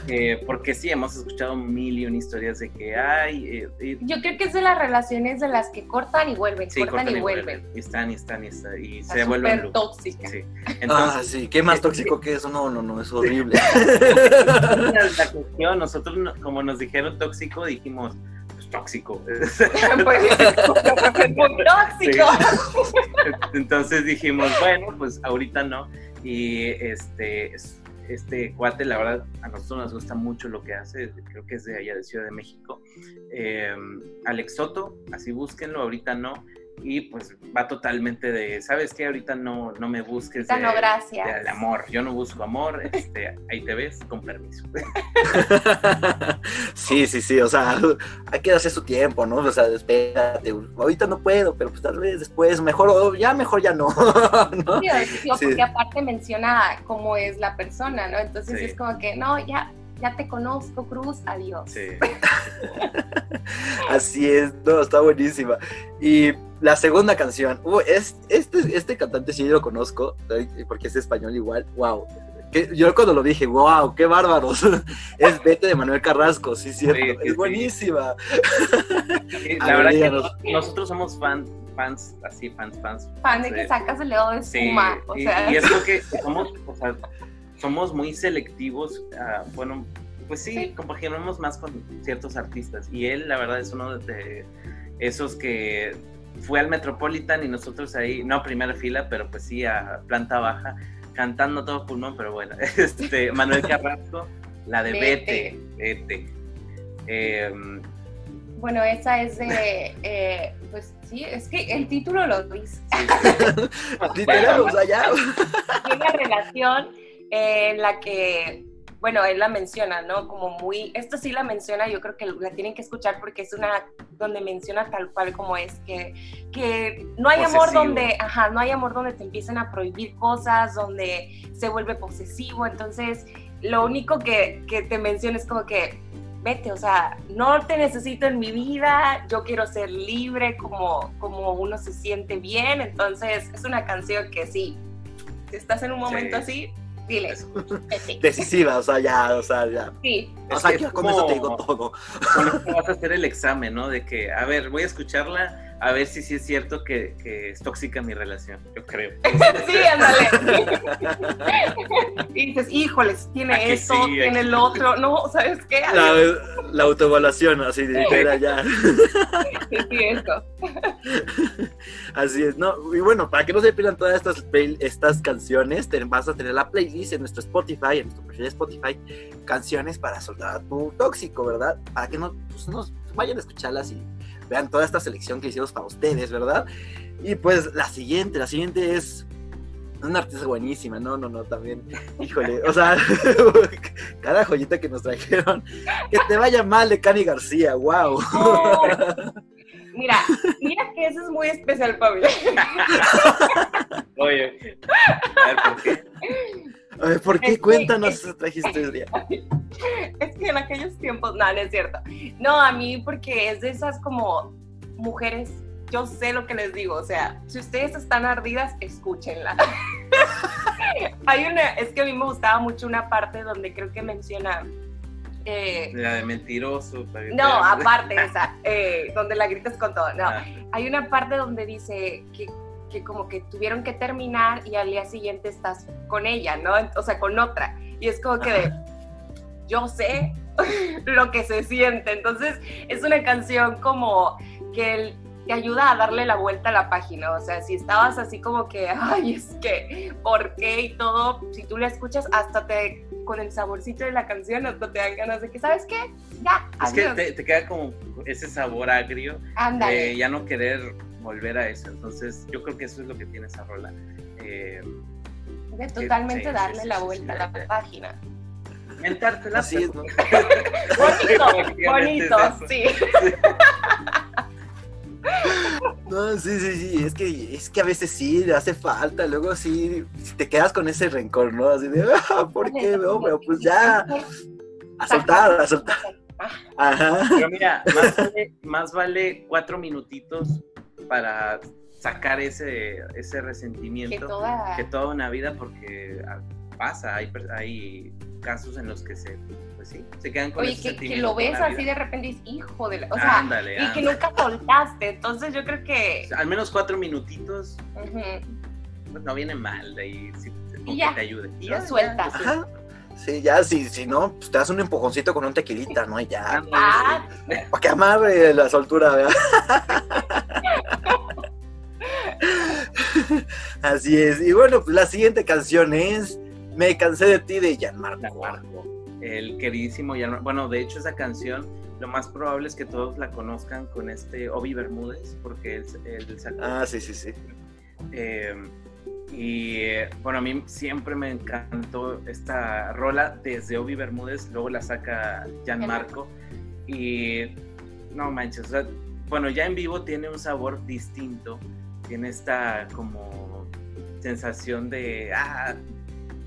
Eh, porque sí, hemos escuchado mil y una historias de que hay. eh, eh, Yo creo que es de las relaciones de las que cortan y vuelven, sí, cortan, y vuelven. Y están, y están, y están, y se vuelven tóxica. Sí. Ah, Entonces, sí, qué más tóxico que eso, no, no, no, es horrible. la, la cuestión, nosotros, no- como nos dijeron tóxico, dijimos, tóxico. Pues, muy tóxico. Entonces dijimos, bueno, pues ahorita no. Y este, es- este cuate, la verdad, a nosotros nos gusta mucho lo que hace, creo que es de allá de Ciudad de México. Eh, Alex Soto, así búsquenlo, ahorita no. y pues va totalmente de, ¿sabes qué? Ahorita no, no me busques Ahorita de, no, gracias. del amor, yo no busco amor, este, ahí te ves, con permiso. sí, sí, sí, o sea, hay que darse su tiempo, ¿no? O sea, espérate, ahorita no puedo, pero pues tal vez después, mejor, o ya, mejor ya no. ¿no? Sí, Sí. porque aparte menciona cómo es la persona, ¿no? Entonces es como que, no, ya, ya te conozco, Cruz, adiós. Sí. Así es, no, está buenísima. Y la segunda canción, uh, es, este, este cantante sí lo conozco, porque es español igual, wow. Que, yo cuando lo dije, wow, qué bárbaros. es Vete de Manuel Carrasco, sí, cierto. Sí, sí, sí. es buenísima. Sí, la ver, verdad que nosotros somos fan, fans, así, fans, fans. Fan de Sí. que sacas el dedo de Sí, espuma, o y, sea, y es lo que somos, o sea, somos muy selectivos, ah, bueno, pues sí, Sí. compaginamos más con ciertos artistas y él, la verdad, es uno de esos que fue al Metropolitan y nosotros ahí, no a primera fila, pero pues sí a planta baja, cantando a todo pulmón, pero bueno, este, Manuel Carrasco, la de Vete. Vete. Em, bueno, esa es de, eh, pues sí, es que el título lo dice. Literal, o sea, ya. Hay una relación eh, en la que, bueno, él la menciona, ¿no? Como muy, esto sí la menciona, yo creo que la tienen que escuchar porque es una donde menciona tal cual como es, que, que no hay amor donde, ajá, no hay amor donde te empiezan a prohibir cosas, donde se vuelve posesivo, entonces lo único que, que te menciona es como que, vete, o sea, no te necesito en mi vida, yo quiero ser libre como, como uno se siente bien, entonces es una canción que sí, si estás en un momento Sí. así, dile. Decisiva, o sea, ya, o sea, ya. Sí, O sea, que es con eso te digo como- todo. con esto vas a hacer el examen, ¿no? De que, a ver, voy a escucharla, a ver si sí es cierto que, que es tóxica mi relación, yo creo. sí, ándale. y dices, híjoles, tiene sí, tiene aquí el otro, no, ¿sabes qué? La, la autoevaluación, así de literal, ya. Sí, sí, esto. Así es, ¿no? Y bueno, para que no se pierdan todas estas, estas canciones, te- vas a tener la playlist en nuestro Spotify, en nuestro perfil de Spotify, canciones para soltar a tu tóxico, ¿verdad? Para que no, pues, no vayan a escucharlas y vean toda esta selección que hicimos para ustedes, ¿verdad? Y pues la siguiente, la siguiente es una artista buenísima, no, no, no, también, híjole, o sea, cada joyita que nos trajeron, que te vaya mal de Cani García, wow. Mira, mira que eso es muy especial mí. Oye, a ver, ¿por qué? A ver, ¿por Es qué? que- Cuéntanos es- esa historia. Es que en aquellos tiempos, no, no es cierto. No, a mí porque es de esas como mujeres, yo sé lo que les digo, o sea, si ustedes están ardidas, escúchenla. Hay una, es que a mí me gustaba mucho una parte donde creo que menciona... eh, La de mentiroso. que no, te- aparte esa, eh, donde la gritas con todo. No, Ah, hay una parte donde dice que, que como que tuvieron que terminar y al día siguiente estás con ella, ¿no? O sea, con otra. Y es como que de, yo sé lo que se siente. Entonces, es una canción como que te ayuda a darle la vuelta a la página. O sea, si estabas así como que, ay, es que, ¿por qué? Y todo, si tú la escuchas, hasta te, con el saborcito de la canción, hasta te dan ganas de que, ¿sabes qué? Ya, Es que te, te queda como ese sabor agrio Ándale. de ya no querer volver a eso. Entonces, yo creo que eso es lo que tiene esa rola. Eh, de totalmente sí, sí, darle sí, la sí, vuelta sí. a la página. mentártela, Así es, ¿no? Bonito, bonito, es sí. No, sí, sí, sí, es que, es que a veces sí, le hace falta, luego sí, te quedas con ese rencor, ¿no? Así de, ah, ¿por qué? No, pero pues ya, a soltar, a soltar. Ajá. Pero mira, más vale, más vale cuatro minutitos para sacar ese, ese Que resentimiento toda... que toda una vida porque ah, pasa, hay, hay casos en los que se, pues sí, se quedan con Oye, ese que, que lo ves así vida. de repente y dices, hijo de la... O sea, ándale, y que nunca soltaste. Entonces yo creo que... Al menos cuatro minutitos pues, no viene mal de ahí, sí, Y ya, que te ayude. Y lo sueltas. Ajá. Sí, ya, si, si no, pues te das un empujoncito con un tequilita, ¿no? Y ya, Ándale, Ah, sí. para que amarre la soltura, ¿verdad? Así es. Y bueno, pues la siguiente canción es Me cansé de ti de Gianmarco. Gianmarco. el queridísimo, Jan- bueno, de hecho esa canción, lo más probable es que todos la conozcan con este Obi Bermúdez, porque él, él sacó Ah, sí, sí, sí. eh, y bueno, a mí siempre me encantó esta rola desde Obi Bermúdez, luego la saca Gianmarco y no manches, o sea, bueno, ya en vivo tiene un sabor distinto, tiene esta como sensación de, ah,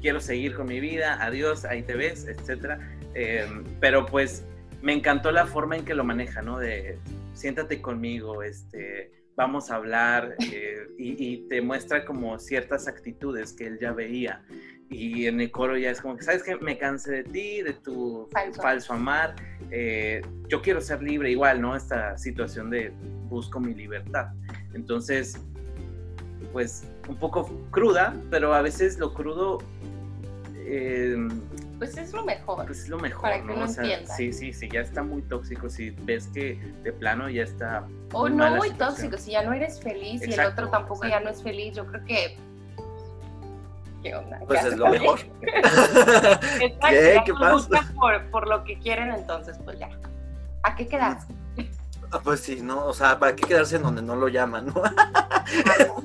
quiero seguir con mi vida, adiós, ahí te ves, etcétera. Eh, pero pues me encantó la forma en que lo maneja, ¿no? De siéntate conmigo, este, vamos a hablar eh, y, y te muestra como ciertas actitudes que él ya veía. Y en el coro ya es como que, ¿sabes qué? Me cansé de ti, de tu Falso. falso, amar. eh, yo quiero ser libre igual, ¿no? Esta situación de busco mi libertad. Entonces, pues un poco cruda, pero a veces lo crudo eh, Pues es lo mejor. pues es lo mejor, Para que ¿no? uno O sea, entienda. sí, sí, sí, ya está muy tóxico. Si ves que de plano ya está. O muy no mala muy situación. tóxico, si ya no eres feliz y el otro tampoco exacto. ya no es feliz, yo creo que... ¿Qué onda? Pues ¿Qué es lo mejor. Exacto, ¿Qué? ¿Qué no pasa? por, por lo que quieren, entonces pues ya. ¿A qué quedas? Pues sí, ¿no? O sea, ¿para qué quedarse en donde no lo llaman, no?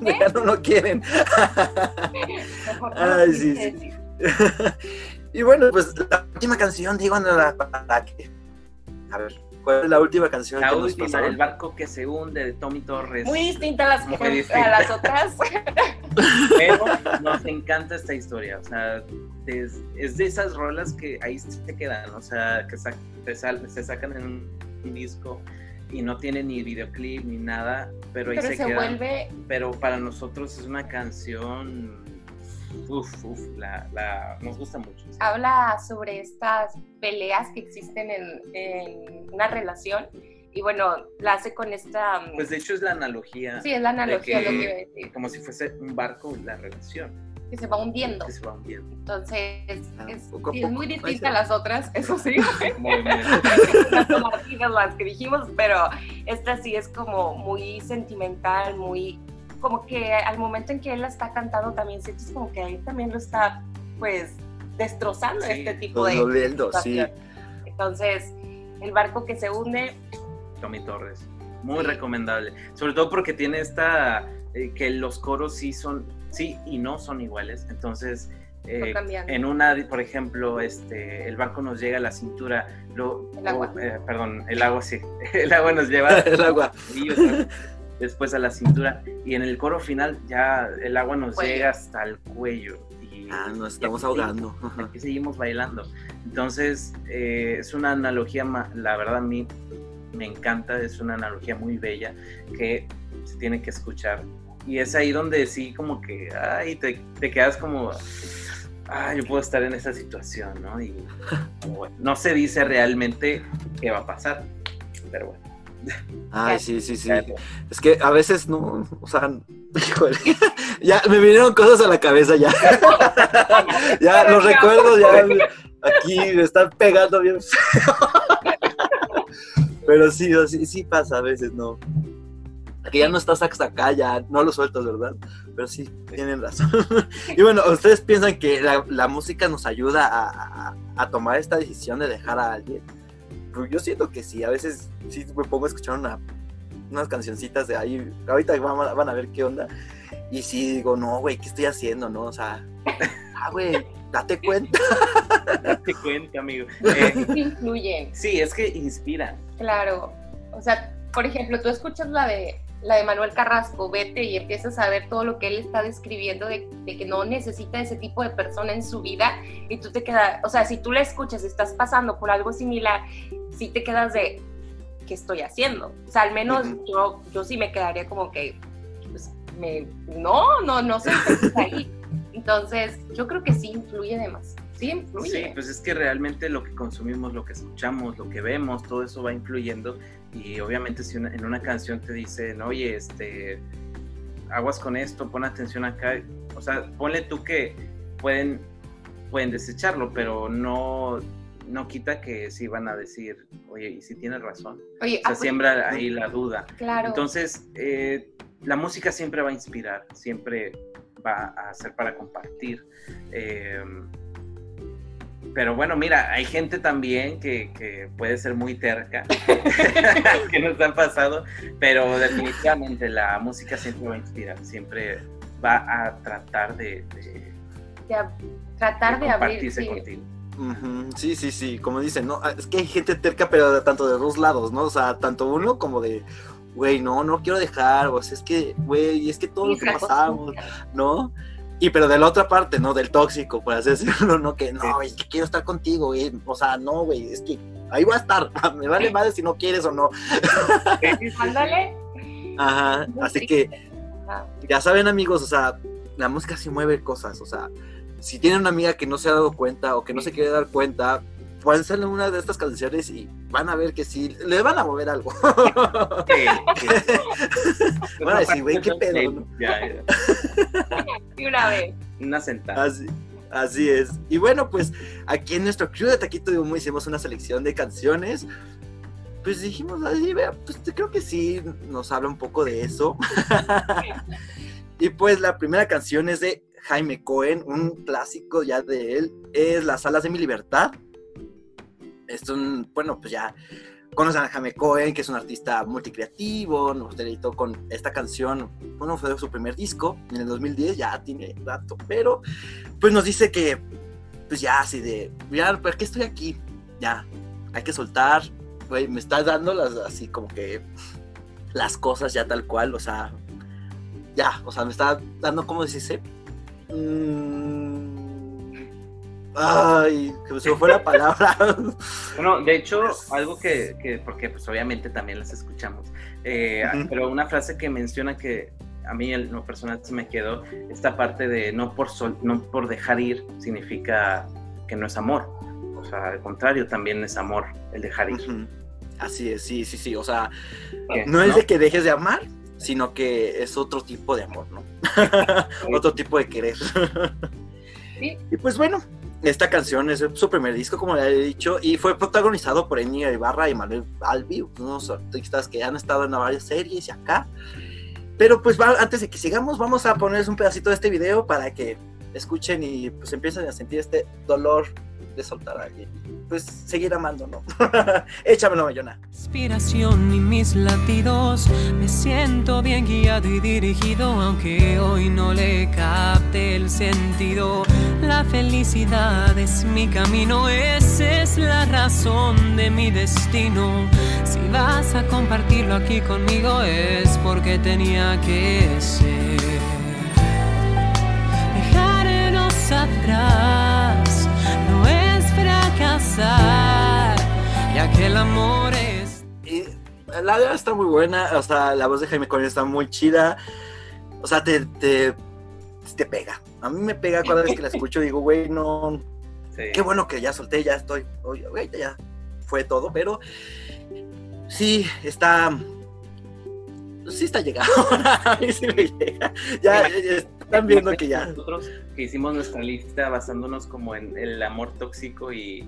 Ya no lo quieren. Ay, sí, sí. y bueno, pues la última canción, digo, no la- para que. A ver, ¿cuál es la última canción La que nos última, pasaron? El barco que se hunde de Tommy Torres. Muy distinta a las, Muy que, distinta. a las otras. Pero nos encanta esta historia. O sea, es, es de esas rolas que ahí se quedan. O sea, que sa- te sal- se sacan en un disco y no tiene ni videoclip ni nada. Pero ahí Pero se, vuelve Pero para nosotros es una canción. Uf, uf, la, la- nos gusta mucho. sí. habla sobre estas peleas que existen en, en una relación y bueno, la hace con esta... mm, Pues de hecho es la analogía. sí, es la analogía lo que- que iba a decir, Como si fuese un barco la relación. Que se va hundiendo. Que se va hundiendo. Entonces, Ah, es, poco es poco, muy distinta a las otras, eso sí, Movimiento. las martinas, las que dijimos, pero esta sí es como muy sentimental, muy... Como que al momento en que él la está cantando también sientes como que ahí también lo está, pues, destrozando Sí, este tipo de... doliendo, sí. Entonces, el barco que se hunde, Tommy Torres. Muy Sí. recomendable. Sobre todo porque tiene esta. eh, que los coros sí son. Sí y no son iguales. Entonces. eh, en una, por ejemplo, este, el barco nos llega a la cintura, lo, El agua. o, eh, perdón, el agua sí, el agua nos lleva El agua. y, después a la cintura y en el coro final ya el agua nos Cuello. llega hasta el cuello y Ah, nos estamos y aquí ahogando. seguimos- aquí seguimos bailando. Entonces, eh, es una analogía, ma- la verdad a mí me encanta, es una analogía muy bella que se tiene que escuchar. Y es ahí donde sí como que, ay, te, te quedas como, ay, yo puedo estar en esa situación, ¿no? Y bueno, no se dice realmente qué va a pasar, pero bueno. Ay, sí, sí, sí. Es que a veces no, o sea, híjole, ya me vinieron cosas a la cabeza ya. ya los recuerdos ya aquí me están pegando bien. Pero sí, sí, sí pasa a veces, ¿no? Que ya no estás hasta acá, ya no lo sueltas, ¿verdad? Pero sí, tienen razón. y bueno, ¿ustedes piensan que la, la música nos ayuda a, a- a tomar esta decisión de dejar a alguien? Pues yo siento que sí, a veces sí me pongo a escuchar una, unas cancioncitas de ahí, ahorita van, a- van a ver qué onda, y sí digo, no, güey, ¿qué estoy haciendo, no? O sea, ah, güey, date cuenta. Date cuenta, amigo. Eh, sí influyen. sí, es que inspira. Claro. O sea, por ejemplo, tú escuchas la de la de Manuel Carrasco, vete y empiezas a ver todo lo que él está describiendo de, de que no necesita ese tipo de persona en su vida y tú te quedas, o sea, si tú la escuchas y estás pasando por algo similar, sí te quedas de, ¿qué estoy haciendo? O sea, al menos yo, yo sí me quedaría como que, pues, me, no, no, no sé ahí. Entonces, yo creo que sí influye además. Sí influye. Sí, pues es que realmente lo que consumimos, lo que escuchamos, lo que vemos, todo eso va influyendo y obviamente si una- en una canción te dicen, oye, este, aguas con esto, pon atención acá, o sea, ponle tú que pueden, pueden desecharlo, pero no, no quita que sí van a decir, oye, y si tienes razón, Oye, o sea, pues, siembra ahí la duda. claro. Entonces, eh, la música siempre va a inspirar, siempre va a ser para compartir. Eh, pero bueno, mira, hay gente también que, que puede ser muy terca, que nos han pasado, pero definitivamente la música siempre va a inspirar, siempre va a tratar de, de, De tratar de, abrir. compartirse sí. contigo. Sí, sí, sí, como dicen, ¿no? Ah, Es que hay gente terca, pero de- tanto de dos lados, ¿no? O sea, tanto uno como de, güey, no, no quiero dejar, o sea, es que, güey, es que todo lo que pasamos, ¿no? Y pero de la otra parte, ¿no? Del tóxico, por así decirlo, ¿no? Que no, es que quiero estar contigo, güey. O sea, no, güey, es que ahí voy a estar. Me vale madre si no quieres o no. Ándale. Ajá, así que Ah, ya saben, amigos, o sea, la música sí mueve cosas, o sea, si tienen una amiga que no se ha dado cuenta o que no se quiere dar cuenta, hacerle una de estas canciones y van a ver que sí, le van a mover algo. Sí, sí. Van a decir, güey, qué pedo, ¿no? Ya, ya. Y una vez. Una sentada. Así, así es. Y bueno, pues aquí en nuestro crew de Taquito de Humo hicimos una selección de canciones. Pues dijimos, así, vea, pues creo que sí nos habla un poco de eso. y pues la primera canción es de Jaime Cohen, un clásico ya de él, es Las alas de mi libertad. Es un, bueno, pues ya conocen a Jaime Cohen, que es un artista multicreativo, nos deleitó con esta canción, bueno, fue su primer disco en el 2010, ya tiene rato, pero pues nos dice que, pues ya así de, mira, ¿por qué estoy aquí? Ya, hay que soltar, me está dando las, así como que, las cosas ya tal cual, o sea, ya, o sea, me está dando, ¿cómo decirse? Mm, ay, que se me fue la palabra. Bueno, de hecho, algo que, que porque pues obviamente también las escuchamos, eh, Ujú. pero una frase que menciona que a mí en lo personal se me quedó, esta parte de no por, sol, no por dejar ir significa que no es amor. O sea, al contrario, también es amor el dejar ir. Ujú. Así es, sí, sí, sí, o sea, ¿Qué? no es de que dejes de amar, sino que es otro tipo de amor, ¿no? otro tipo de querer. Sí. Y pues bueno, esta canción es su primer disco, como ya he dicho, y fue protagonizado por Enya Ibarra y Manuel Albi, unos artistas que han estado en varias series y acá. Pero pues antes de que sigamos, vamos a ponerles un pedacito de este video para que escuchen y pues empiecen a sentir este dolor de soltar a alguien. Pues seguir amando, ¿no? Échamelo, Mayona. Inspiración y mis latidos, me siento bien guiado y dirigido, aunque hoy no le capte el sentido. La felicidad es mi camino, esa es la razón de mi destino. Si vas a compartirlo aquí conmigo es porque tenía que ser. Dejarnos atrás no es fracasar, ya que el amor es. La letra está muy buena, o sea, la voz de Jaime Cohen está muy chida. O sea, te, te, te pega. A mí me pega cada vez que la escucho, digo, güey, no, Sí. qué bueno que ya solté, ya estoy, oye, güey, ya fue todo, pero sí está, sí está llegado, a mí sí me llega, ya, ya están viendo que ya, Nosotros que hicimos nuestra lista basándonos como en el amor tóxico y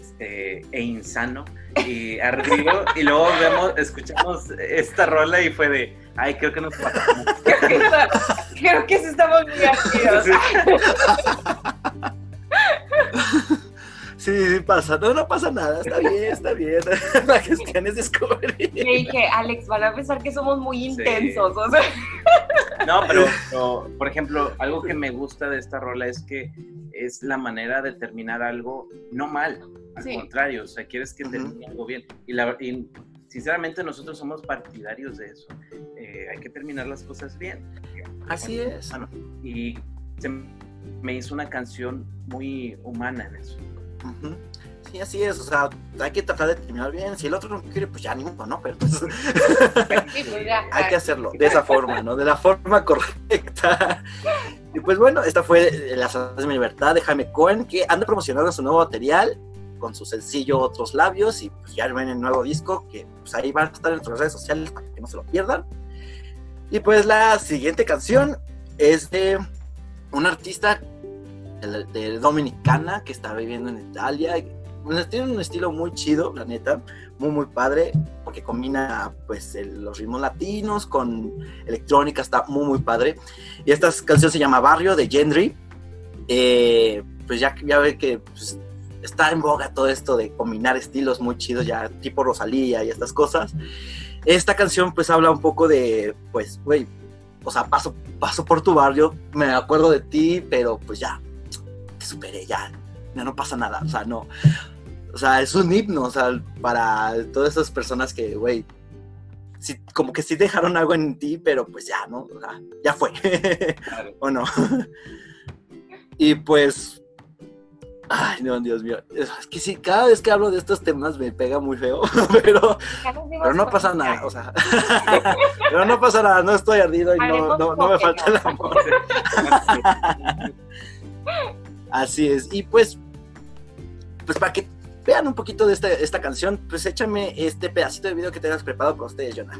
este, e insano y arriba y luego vemos, escuchamos esta rola y fue de, ay, creo que nos pasamos. Creo que, está- creo que sí estamos muy activos. sí, sí pasa, no, no pasa nada, está bien, está bien, la cuestión es descubrir. Le dije, Alex, van a pensar que somos muy intensos. O sea, No, pero, pero, por ejemplo, algo que me gusta de esta rola es que es la manera de terminar algo no mal, al Sí. contrario, o sea, quieres que termine algo bien. Y, la, y sinceramente nosotros somos partidarios de eso. Eh, hay que terminar las cosas bien. Así es. Bueno, y se me hizo una canción muy humana en eso. Sí, así es, o sea, hay que tratar de terminar bien, si el otro no quiere, pues ya ni modo, ¿no? Pero pues, sí, pues ya. hay que hacerlo de esa forma, ¿no? De la forma correcta. Y pues bueno, esta fue Las Alas de mi Libertad de Jaime Cohen, que anda promocionando su nuevo material con su sencillo Otros Labios y pues ya ven el nuevo disco, que pues ahí van a estar en nuestras redes sociales para que no se lo pierdan. Y pues la siguiente canción es de un artista de, de Dominicana que está viviendo en Italia. Tiene un estilo muy chido, la neta, muy muy padre, porque combina pues el- los ritmos latinos con electrónica, está muy muy padre. Y esta canción se llama Barrio de Gendry. Eh, pues ya, ya ve que pues, está en boga todo esto de combinar estilos muy chidos, ya tipo Rosalía y estas cosas. Esta canción pues habla un poco de, pues, güey, o sea, paso, paso por tu barrio, me acuerdo de ti, pero pues ya, te superé, ya, ya no pasa nada, o sea, no. O sea, es un himno, o sea, para todas esas personas que, güey, sí, como que sí dejaron algo en ti, pero pues ya, ¿no? O sea, ya fue. Claro. ¿O no? y pues. Ay, no, Dios mío. Es que sí, cada vez que hablo de estos temas me pega muy feo, pero, pero no pasa nada, o sea. pero no pasa nada, no estoy ardido y no, no, no me falta el amor. Así es. Y pues, pues para que vean un poquito de esta, esta canción, pues échame este pedacito de video que tengas preparado para ustedes, Jonah.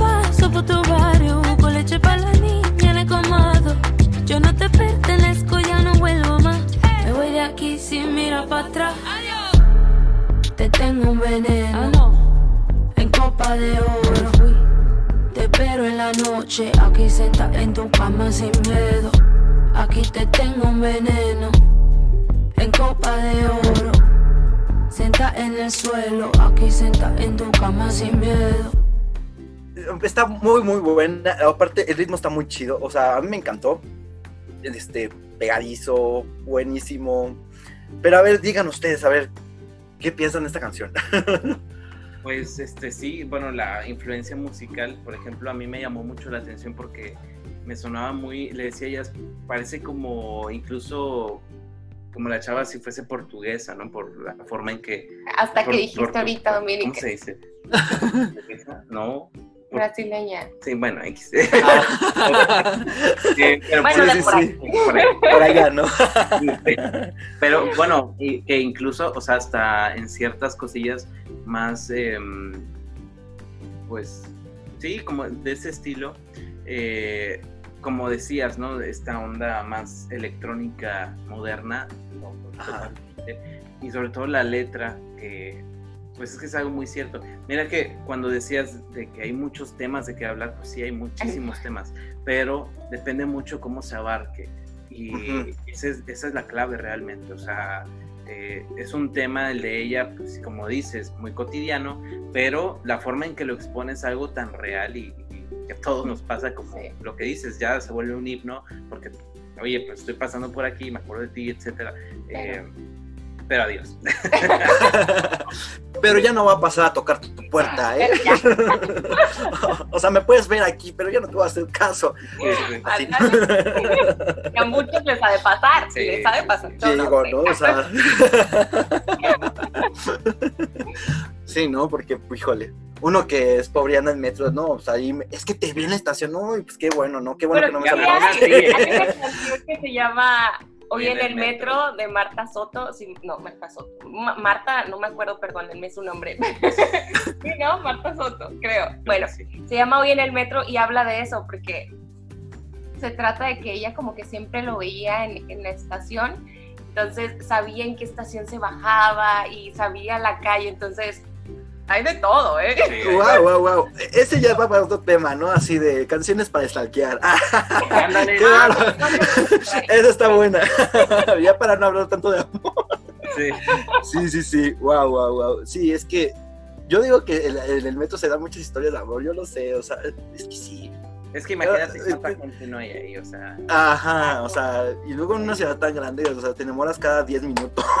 Paso por tu barrio, con leche para la niña en el comado. Yo no te pertenezco, ya no vuelvo de aquí sin mirar para atrás. Te tengo un veneno en copa de oro. Te espero en la noche, aquí sentada en tu cama sin miedo. Aquí te tengo un veneno en copa de oro. Senta en el suelo, aquí senta en tu cama sin miedo. Está muy, muy buena. Aparte, el ritmo está muy chido. O sea, a mí me encantó. Este, pegadizo, buenísimo. Pero a ver, digan ustedes, a ver, ¿qué piensan de esta canción? Pues este sí, bueno, la influencia musical, por ejemplo, a mí me llamó mucho la atención porque me sonaba muy, le decía ella, parece como incluso como la chava si fuese portuguesa, ¿no? Por la forma en que... Hasta que por- dijiste por- ahorita, ¿Cómo Dominic, se dice? ¿Portuguesa? no. Brasileña. Sí, bueno, X. Ah. Eh, pero Bueno, por- de por ahí. por ahí. Por allá, ¿no? Pero bueno, y que incluso, o sea, hasta en ciertas cosillas más, em, pues, sí, como de ese estilo, eh, como decías, ¿no? Esta onda más electrónica moderna, ¿no? Y sobre todo la letra, que pues es que es algo muy cierto. Mira que cuando decías de que hay muchos temas de que hablar, pues sí hay muchísimos temas, pero depende mucho cómo se abarque. Y esa, es, esa es la clave realmente, o sea, eh, es un tema el de ella, pues como dices, muy cotidiano, pero la forma en que lo expone es algo tan real y, y que a todos nos pasa como Sí. lo que dices, ya se vuelve un himno, porque, oye, pues estoy pasando por aquí, me acuerdo de ti, etcétera. Eh, pero adiós. Pero ya no va a pasar a tocar tu, tu puerta, ¿eh? o sea, me puedes ver aquí, pero ya no te voy a hacer caso. Así. Que a muchos les ha de pasar, Sí. les ha de pasar. Sí, no, digo. ¿no? O sea. sí, ¿no? Porque, híjole, uno que es pobre y anda en metro, no, o sea, ahí me- es que te vi en la estación, no, y pues qué bueno, ¿no? Qué bueno Pero que no me saludaste. Sí. hay hay una canción que se llama Hoy en el metro de Marta Soto, sí, no, Marta Soto, Ma- Marta, no me acuerdo, perdónenme su nombre. sí, no, Marta Soto, creo. Bueno, sí. se llama Hoy en el metro y habla de eso porque se trata de que ella como que siempre lo veía en, en la estación, entonces sabía en qué estación se bajaba y sabía la calle, entonces hay de todo, ¿eh? Sí, Wow, wow, wow. Ese ya va para otro tema, ¿no? Así de canciones para stalkear. Ah, Ándale. bárbaro. Esa está buena. ya para no hablar tanto de amor. Sí. Sí, sí, sí. Wow, wow, wow. Sí, es que yo digo que en en el metro se dan muchas historias de amor, yo lo sé, o sea, es que sí. Es que imagínate Eh, cuánta eh, gente no hay ahí, o sea. Ajá, o sea, y luego en una ciudad tan grande, o sea, te enamoras cada 10 minutos.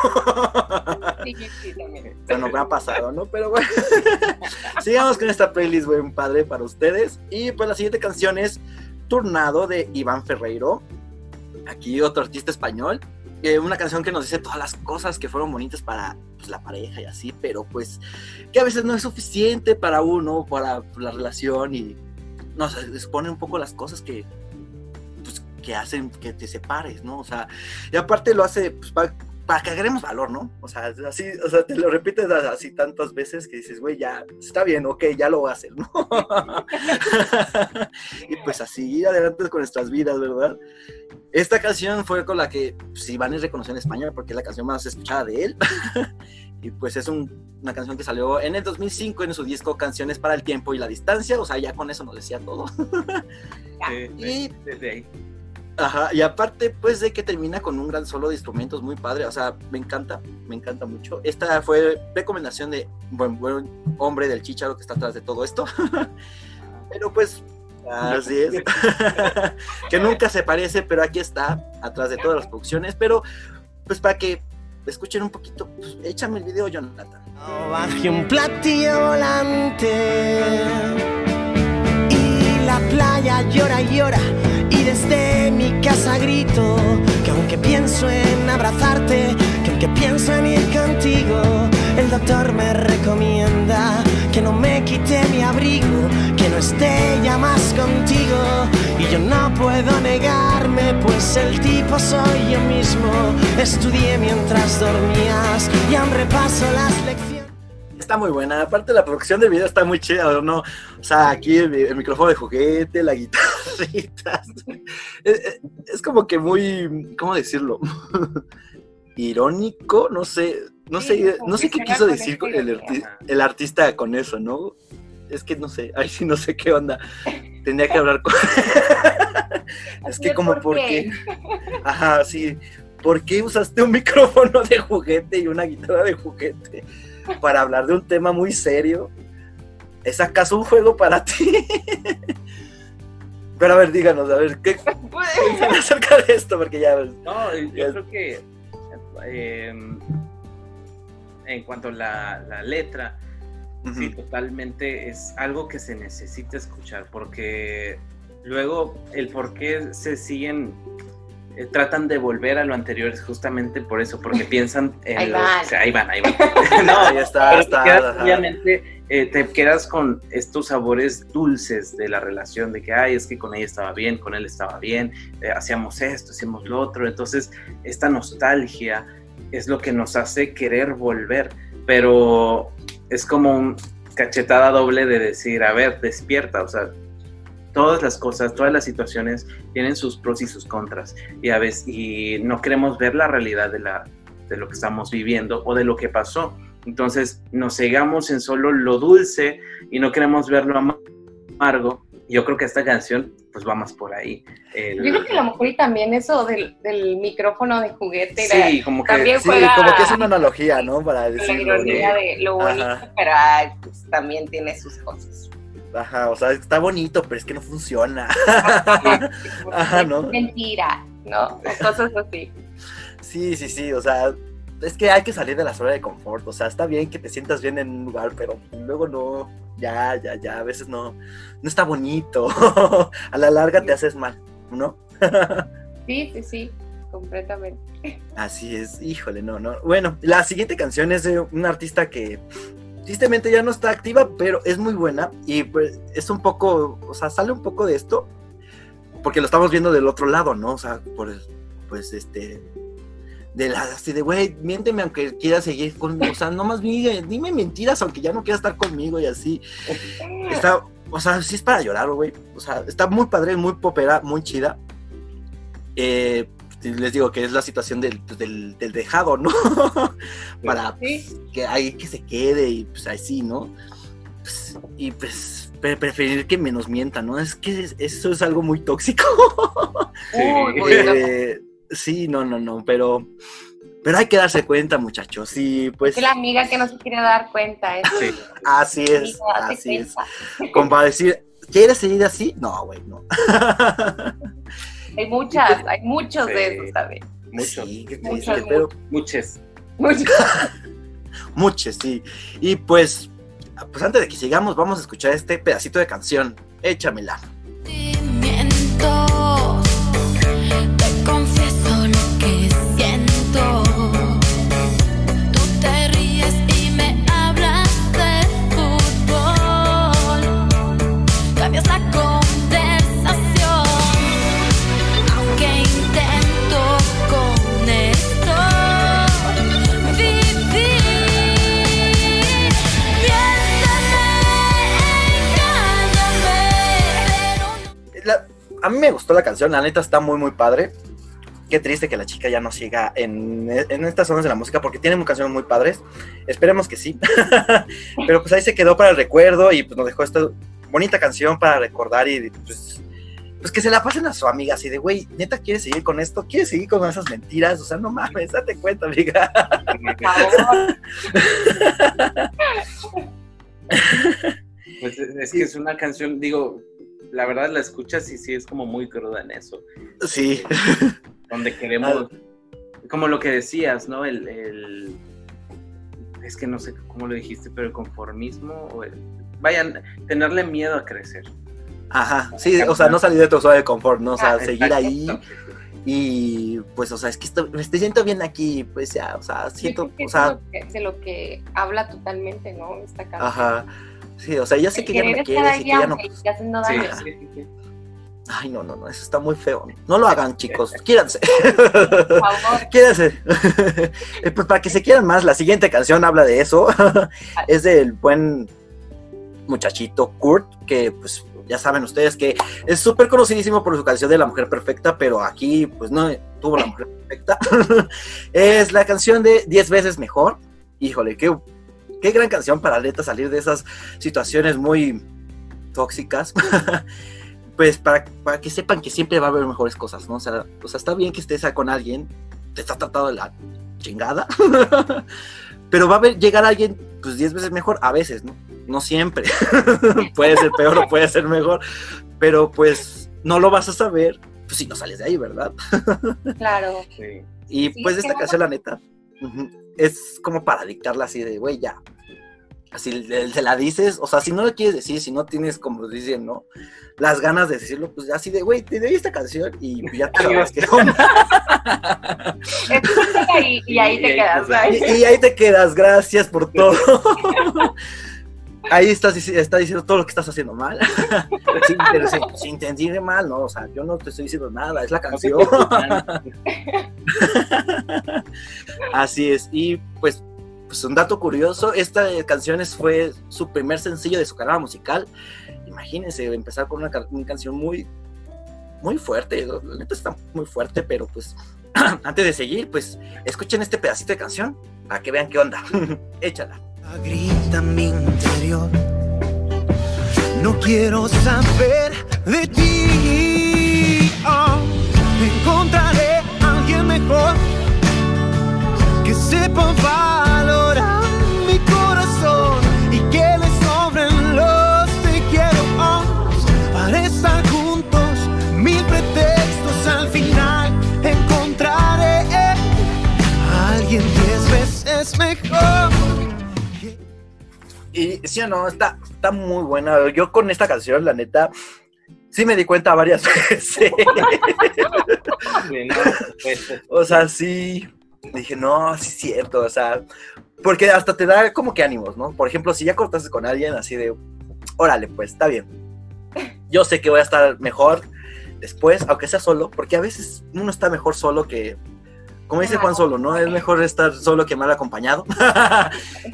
Sí, sí, también. Bueno, me ha pasado, ¿no? Pero bueno, sigamos con esta playlist, buen padre, para ustedes. Y pues la siguiente canción es Turnado de Iván Ferreiro. Aquí otro artista español. Eh, una canción que nos dice todas las cosas que fueron bonitas para pues, la pareja y así, pero pues que a veces no es suficiente para uno, para la relación y nos expone un poco las cosas que pues, que hacen que te separes, ¿no? O sea, y aparte lo hace pues, para, para que agreguemos valor, ¿no? O sea, así, o sea, te lo repites así tantas veces que dices, güey, ya, está bien, ok, ya lo voy a hacer, ¿no? y pues así adelante con nuestras vidas, ¿verdad? Esta canción fue con la que pues, Iván es reconoció en España porque es la canción más escuchada de él. y pues es un- una canción que salió en el 2005 en su disco Canciones para el Tiempo y la Distancia. O sea, ya con eso nos decía todo. Sí, Y desde ahí. Ajá, y aparte, pues de que termina con un gran solo de instrumentos muy padre, o sea, me encanta, me encanta mucho. Esta fue recomendación de buen, buen hombre del chicharo que está atrás de todo esto. pero pues, así es. que nunca se parece, pero aquí está, atrás de todas las producciones. Pero, pues para que escuchen un poquito, pues, échame el video, Jonathan. Baje un platillo volante. Y la playa llora y llora. Y desde mi casa grito que aunque pienso en abrazarte, que aunque pienso en ir contigo, el doctor me recomienda que no me quite mi abrigo, que no esté ya más contigo y yo no puedo negarme, pues el tipo soy yo mismo. Estudié mientras dormías y aún repaso las lecciones. Está muy buena, aparte la producción del video está muy chida, ¿no? O sea, aquí el, micrófono de juguete, la guitarrita. es- es como que muy, ¿cómo decirlo? Irónico, no sé, no Sí, sé, no sé qué quiso decir el, el arti- el artista con eso, ¿no? Es que no sé, ahí sí no sé qué onda. Tendría que hablar con... es que como ¿por qué? qué. Ajá, sí. ¿Por qué usaste un micrófono de juguete y una guitarra de juguete para hablar de un tema muy serio? ¿Es acaso un juego para ti? Pero a ver, díganos, a ver, ¿qué piensan acerca de esto? Porque ya... No, yo Ya. creo que eh, en cuanto a la, la letra, sí, Ujú. totalmente es algo que se necesita escuchar, porque luego el por qué se siguen, eh, tratan de volver a lo anterior es justamente por eso, porque piensan en Ahí lo- van. o sea, ahí van, ahí van. no, Ahí está, pero está, te quedas, obviamente eh, te quedas con estos sabores dulces de la relación, de que, ay, es que con ella estaba bien, con él estaba bien, eh, hacíamos esto, hacíamos lo otro. Entonces, esta nostalgia es lo que nos hace querer volver, pero es como un cachetada doble de decir, a ver, despierta, o sea, todas las cosas, todas las situaciones tienen sus pros y sus contras y a veces y no queremos ver la realidad de la de lo que estamos viviendo o de lo que pasó. Entonces nos cegamos en solo lo dulce y no queremos ver lo ama- amargo. Yo creo que esta canción pues va más por ahí. El- Yo creo que a lo mejor y también eso del, del micrófono de juguete, la- sí, como que también Sí, juega como que es una analogía, ¿no? Para la decirlo. ironía ¿no? de lo bonito, Ajá. pero ay, pues, también tiene sus cosas. Ajá, o sea, está bonito, pero es que no funciona. Ajá, ¿no? Mentira, ¿no? O cosas así. Sí, sí, sí, o sea, es que hay que salir de la zona de confort, o sea, está bien que te sientas bien en un lugar, pero luego no, ya, ya, ya, a veces no, no está bonito, a la larga te haces mal, ¿no? Sí, sí, sí, completamente. Así es, híjole, no, no. Bueno, la siguiente canción es de una artista que tristemente ya no está activa, pero es muy buena y pues es un poco, o sea, sale un poco de esto, porque lo estamos viendo del otro lado, ¿no? O sea, por, pues este, de la, así de, güey, miénteme aunque quieras seguir conmigo, o sea, nomás dime, dime mentiras aunque ya no quieras estar conmigo y así. Está, o sea, sí es para llorar, güey. O sea, está muy padre, muy popera, muy chida. Eh, les digo que es la situación del, del, del dejado, ¿no? para pues, que ahí que se quede y pues así, ¿no? Pues, y pues pre- preferir que menos mienta, ¿no? Es que es- eso es algo muy tóxico. Sí. Eh, sí, no, no, no, pero, pero hay que darse cuenta, muchachos. Y pues Es la amiga que no se quiere dar cuenta. Es, Sí. así es, así es. Como para decir, ¿quieres seguir así? No, güey, no. Hay muchas, hay muchos de Sí. esos también. Muchos, Sí, qué Muchos, pero muchos. Muchos. muchos, sí. Y pues, pues antes de que sigamos, vamos a escuchar este pedacito de canción. Échamela. sentimientos. A mí me gustó la canción, la neta está muy, muy padre. Qué triste que la chica ya no siga en, en estas zonas de la música porque tiene canciones muy padres. Esperemos que sí. Pero pues ahí se quedó para el recuerdo y pues nos dejó esta bonita canción para recordar y pues pues que se la pasen a su amiga así de, güey, neta, ¿quieres seguir con esto? ¿Quieres seguir con esas mentiras? O sea, no mames, date cuenta, amiga. Pues es es que es una canción, digo, la verdad la escuchas y sí es como muy cruda en eso. Sí, donde queremos, como lo que decías, ¿no? El, el- es que no sé cómo lo dijiste, pero el conformismo, o el, vayan, tenerle miedo a crecer. ajá, sí, o sea, no salir de tu zona de confort, ¿no? O sea, Ah, seguir ahí y pues, o sea, es que estoy- me estoy siento bien aquí, pues ya, o sea, siento, o sea, es de lo que- de lo que habla totalmente, ¿no? Esta canción. ajá, sí, o sea, ya sé que ya no me quieres y que ya no, ay, no, no, no, eso está muy feo, no lo hagan, chicos, quiéranse. Por favor. Eh, pues para que se quieran más, la siguiente canción habla de eso. es del buen muchachito Kurt, que pues ya saben ustedes que es súper conocidísimo por su canción de La Mujer Perfecta, pero aquí pues no tuvo La Mujer Perfecta. es la canción de 10 veces mejor. Híjole, qué, qué gran canción para neta salir de esas situaciones muy tóxicas. pues para, para que sepan que siempre va a haber mejores cosas, ¿no? O sea, o sea, está bien que estés con alguien, te está tratando de la chingada, pero va a haber, llegar alguien pues 10 veces mejor a veces, ¿no? No siempre. puede ser peor o puede ser mejor, pero pues no lo vas a saber pues si no sales de ahí, ¿verdad? Claro. Sí. Y Sí, pues esta no- canción, la neta, es como para dictarla así de, güey, ya. Así le- se la dices, o sea, si no lo quieres decir, si no tienes, como dicen, ¿no? Las ganas de decirlo, pues así de, güey, te doy esta canción y ya te sabrás qué onda. Y, y ahí te quedas. ¿sabes? Y ahí te quedas, gracias por todo. Ahí estás, dici- está diciendo todo lo que estás haciendo mal. Sin, pero sin, sin sentir mal, ¿no? O sea, yo no te estoy diciendo nada, es la canción. Así es. Y pues, pues un dato curioso, esta canción fue su primer sencillo de su carrera musical. Imagínense, empezar con una canción muy, muy fuerte. La neta está muy fuerte, pero pues antes de seguir, pues escuchen este pedacito de canción para que vean qué onda. Échala. Grita mi interior. No quiero saber de ti. Oh, encontraré a alguien mejor que sepa valorar mi corazón y que le Y sí o no, está, está muy buena. Yo con esta canción, la neta, sí me di cuenta varias veces. Pues, o sea, sí. Dije, no, sí es cierto. O sea, porque hasta te da como que ánimos, ¿no? Por ejemplo, si ya cortaste con alguien así de, órale, pues está bien. Yo sé que voy a estar mejor después, aunque sea solo, porque a veces uno está mejor solo que, como dice Juan Solo, ¿no? Es mejor estar solo que mal acompañado.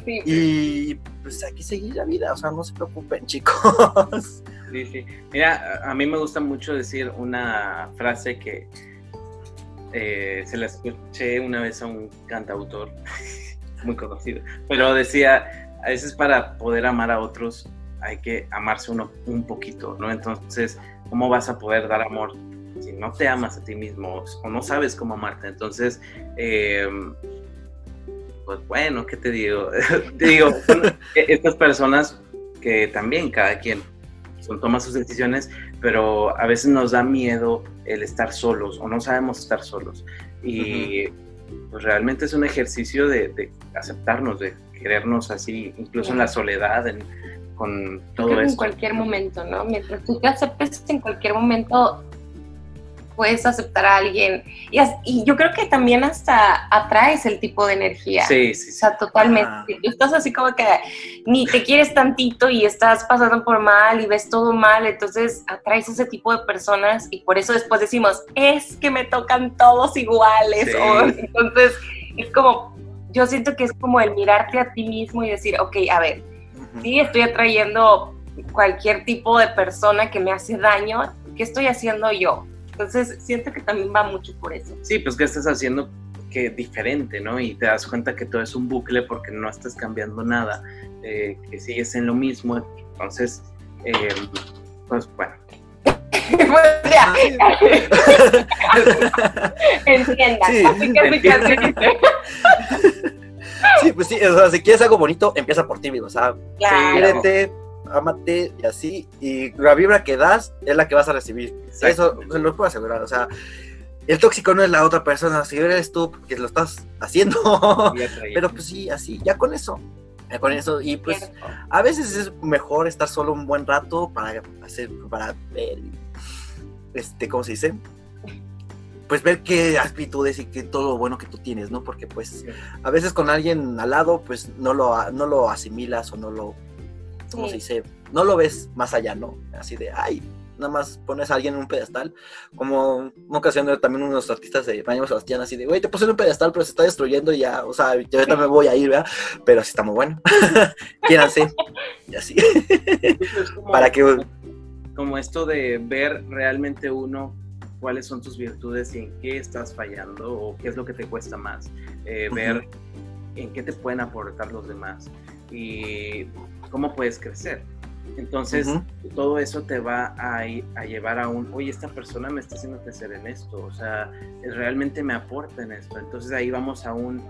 Sí. y pues hay que seguir la vida, o sea, no se preocupen, chicos. Sí, sí. Mira, a a mí me gusta mucho decir una frase que eh, se la escuché una vez a un cantautor muy conocido, pero decía, a veces para poder amar a otros hay que amarse uno un poquito, ¿no? Entonces, ¿cómo vas a poder dar amor si no te amas a ti mismo o no sabes cómo amarte? Entonces, eh, pues bueno, ¿qué te digo? te digo, son estas personas que también cada quien son, toma sus decisiones, pero a veces nos da miedo el estar solos o no sabemos estar solos. Y pues realmente es un ejercicio de, de aceptarnos, de querernos así, incluso en la soledad, en- con todo que en esto. cualquier momento, ¿no? Mientras tú te aceptes, en cualquier momento puedes aceptar a alguien. Y, y yo creo que también hasta atraes el tipo de energía. Sí, sí, O sea, totalmente. Ah. Estás así como que ni te quieres tantito y estás pasando por mal y ves todo mal, entonces atraes ese tipo de personas y por eso después decimos, es que me tocan todos iguales. Sí. O, entonces, es como, yo siento que es como el mirarte a ti mismo y decir, ok, a ver, sí, estoy atrayendo cualquier tipo de persona que me hace daño, ¿qué estoy haciendo yo? Entonces, siento que también va mucho por eso. Sí, pues que estás haciendo que diferente, ¿no? Y te das cuenta que todo es un bucle porque no estás cambiando nada, eh, que sigues en lo mismo. Entonces, eh, pues bueno. Entiendan. Sí, Así que. Sí, pues sí, o sea, si quieres algo bonito, empieza por ti, mismo, o sea, Claro. Ámate y así, y la vibra que das es la que vas a recibir. Eso se lo puedo asegurar, o sea, el tóxico no es la otra persona, si eres tú que lo estás haciendo, pero pues sí, así, ya con eso, ya con eso, y pues a veces es mejor estar solo un buen rato para hacer, para ver, este, ¿cómo se dice? Pues ver qué actitudes y qué todo lo bueno que tú tienes, ¿no? Porque pues a veces con alguien al lado, pues no lo, no lo asimilas o no lo, ¿cómo Sí. se dice? No lo ves más allá, ¿no? Así de, ay, nada más pones a alguien en un pedestal. Como una ocasión también unos artistas de Baño Sebastián, así de, güey, te puse en un pedestal, pero se está destruyendo y ya, o sea, yo ahorita me voy a ir, ¿verdad? Pero así está muy bueno. Quiéranse. Y así. Como- Para que como esto de ver realmente uno cuáles son tus virtudes y en qué estás fallando o qué es lo que te cuesta más, Eh, ver en qué te pueden aportar los demás y cómo puedes crecer. Entonces, Ujú. todo eso te va a, a llevar a un, oye, esta persona me está haciendo crecer en esto, o sea, realmente me aporta en esto. Entonces ahí vamos a un,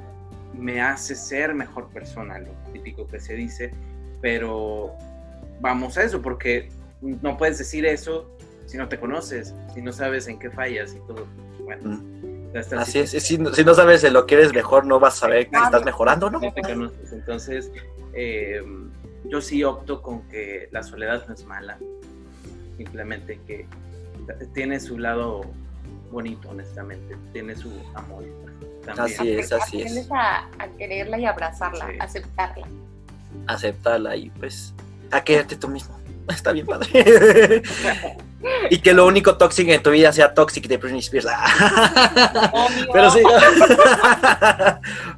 me hace ser mejor persona, lo típico que se dice, pero vamos a eso, porque no puedes decir eso si no te conoces, si no sabes en qué fallas y todo. Bueno, ya estás- Así es, si, si no sabes en lo que eres mejor, no vas a saber que estás mejorando, ¿no? no. Entonces, eh, yo sí opto con que la soledad no es mala, simplemente que tiene su lado bonito, honestamente, tiene su amor. También. Así es, así es. A, a quererla y abrazarla, Sí. aceptarla. Aceptarla y pues a quererte tú mismo. Está bien padre. y que lo único tóxico en tu vida sea Toxic de Britney Spears. Pero sí.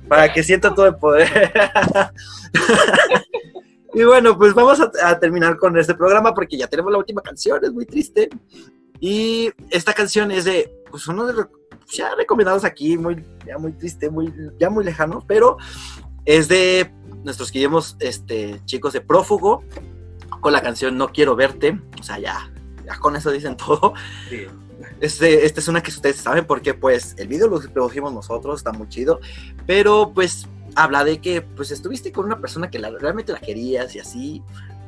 Para que sienta todo el poder. Y bueno, pues vamos a, a terminar con este programa porque ya tenemos la última canción, es muy triste. Y esta canción es de, pues uno de los ya recomendados aquí, muy, ya muy triste, muy, ya muy lejano, pero es de nuestros queridos este, chicos de Prófugo con la canción No Quiero Verte. O sea, ya, ya con eso dicen todo. Sí. Este, esta es una que ustedes saben porque pues el video lo produjimos nosotros, está muy chido, pero pues habla de que pues estuviste con una persona que la- realmente la querías y así,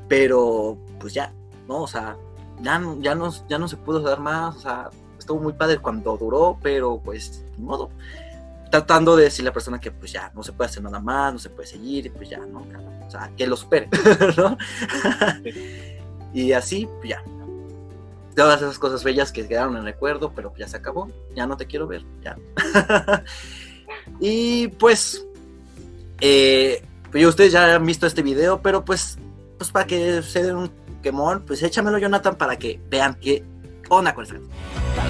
pero pues ya, ¿no? O sea, ya, no- ya, no, ya no se pudo dar más, o sea, estuvo muy padre cuando duró, pero pues ni modo. Tratando de decirle a la persona que pues ya no se puede hacer nada más, no se puede seguir, y pues ya, ¿no? O sea, que lo supere, ¿no? y así, pues ya, todas esas cosas bellas que quedaron en recuerdo, pero ya se acabó, ya no te quiero ver, ya. y pues, pues ustedes ya han visto este video, pero pues, pues para que se den un quemón, pues échamelo Jonathan para que vean qué onda con esta canción.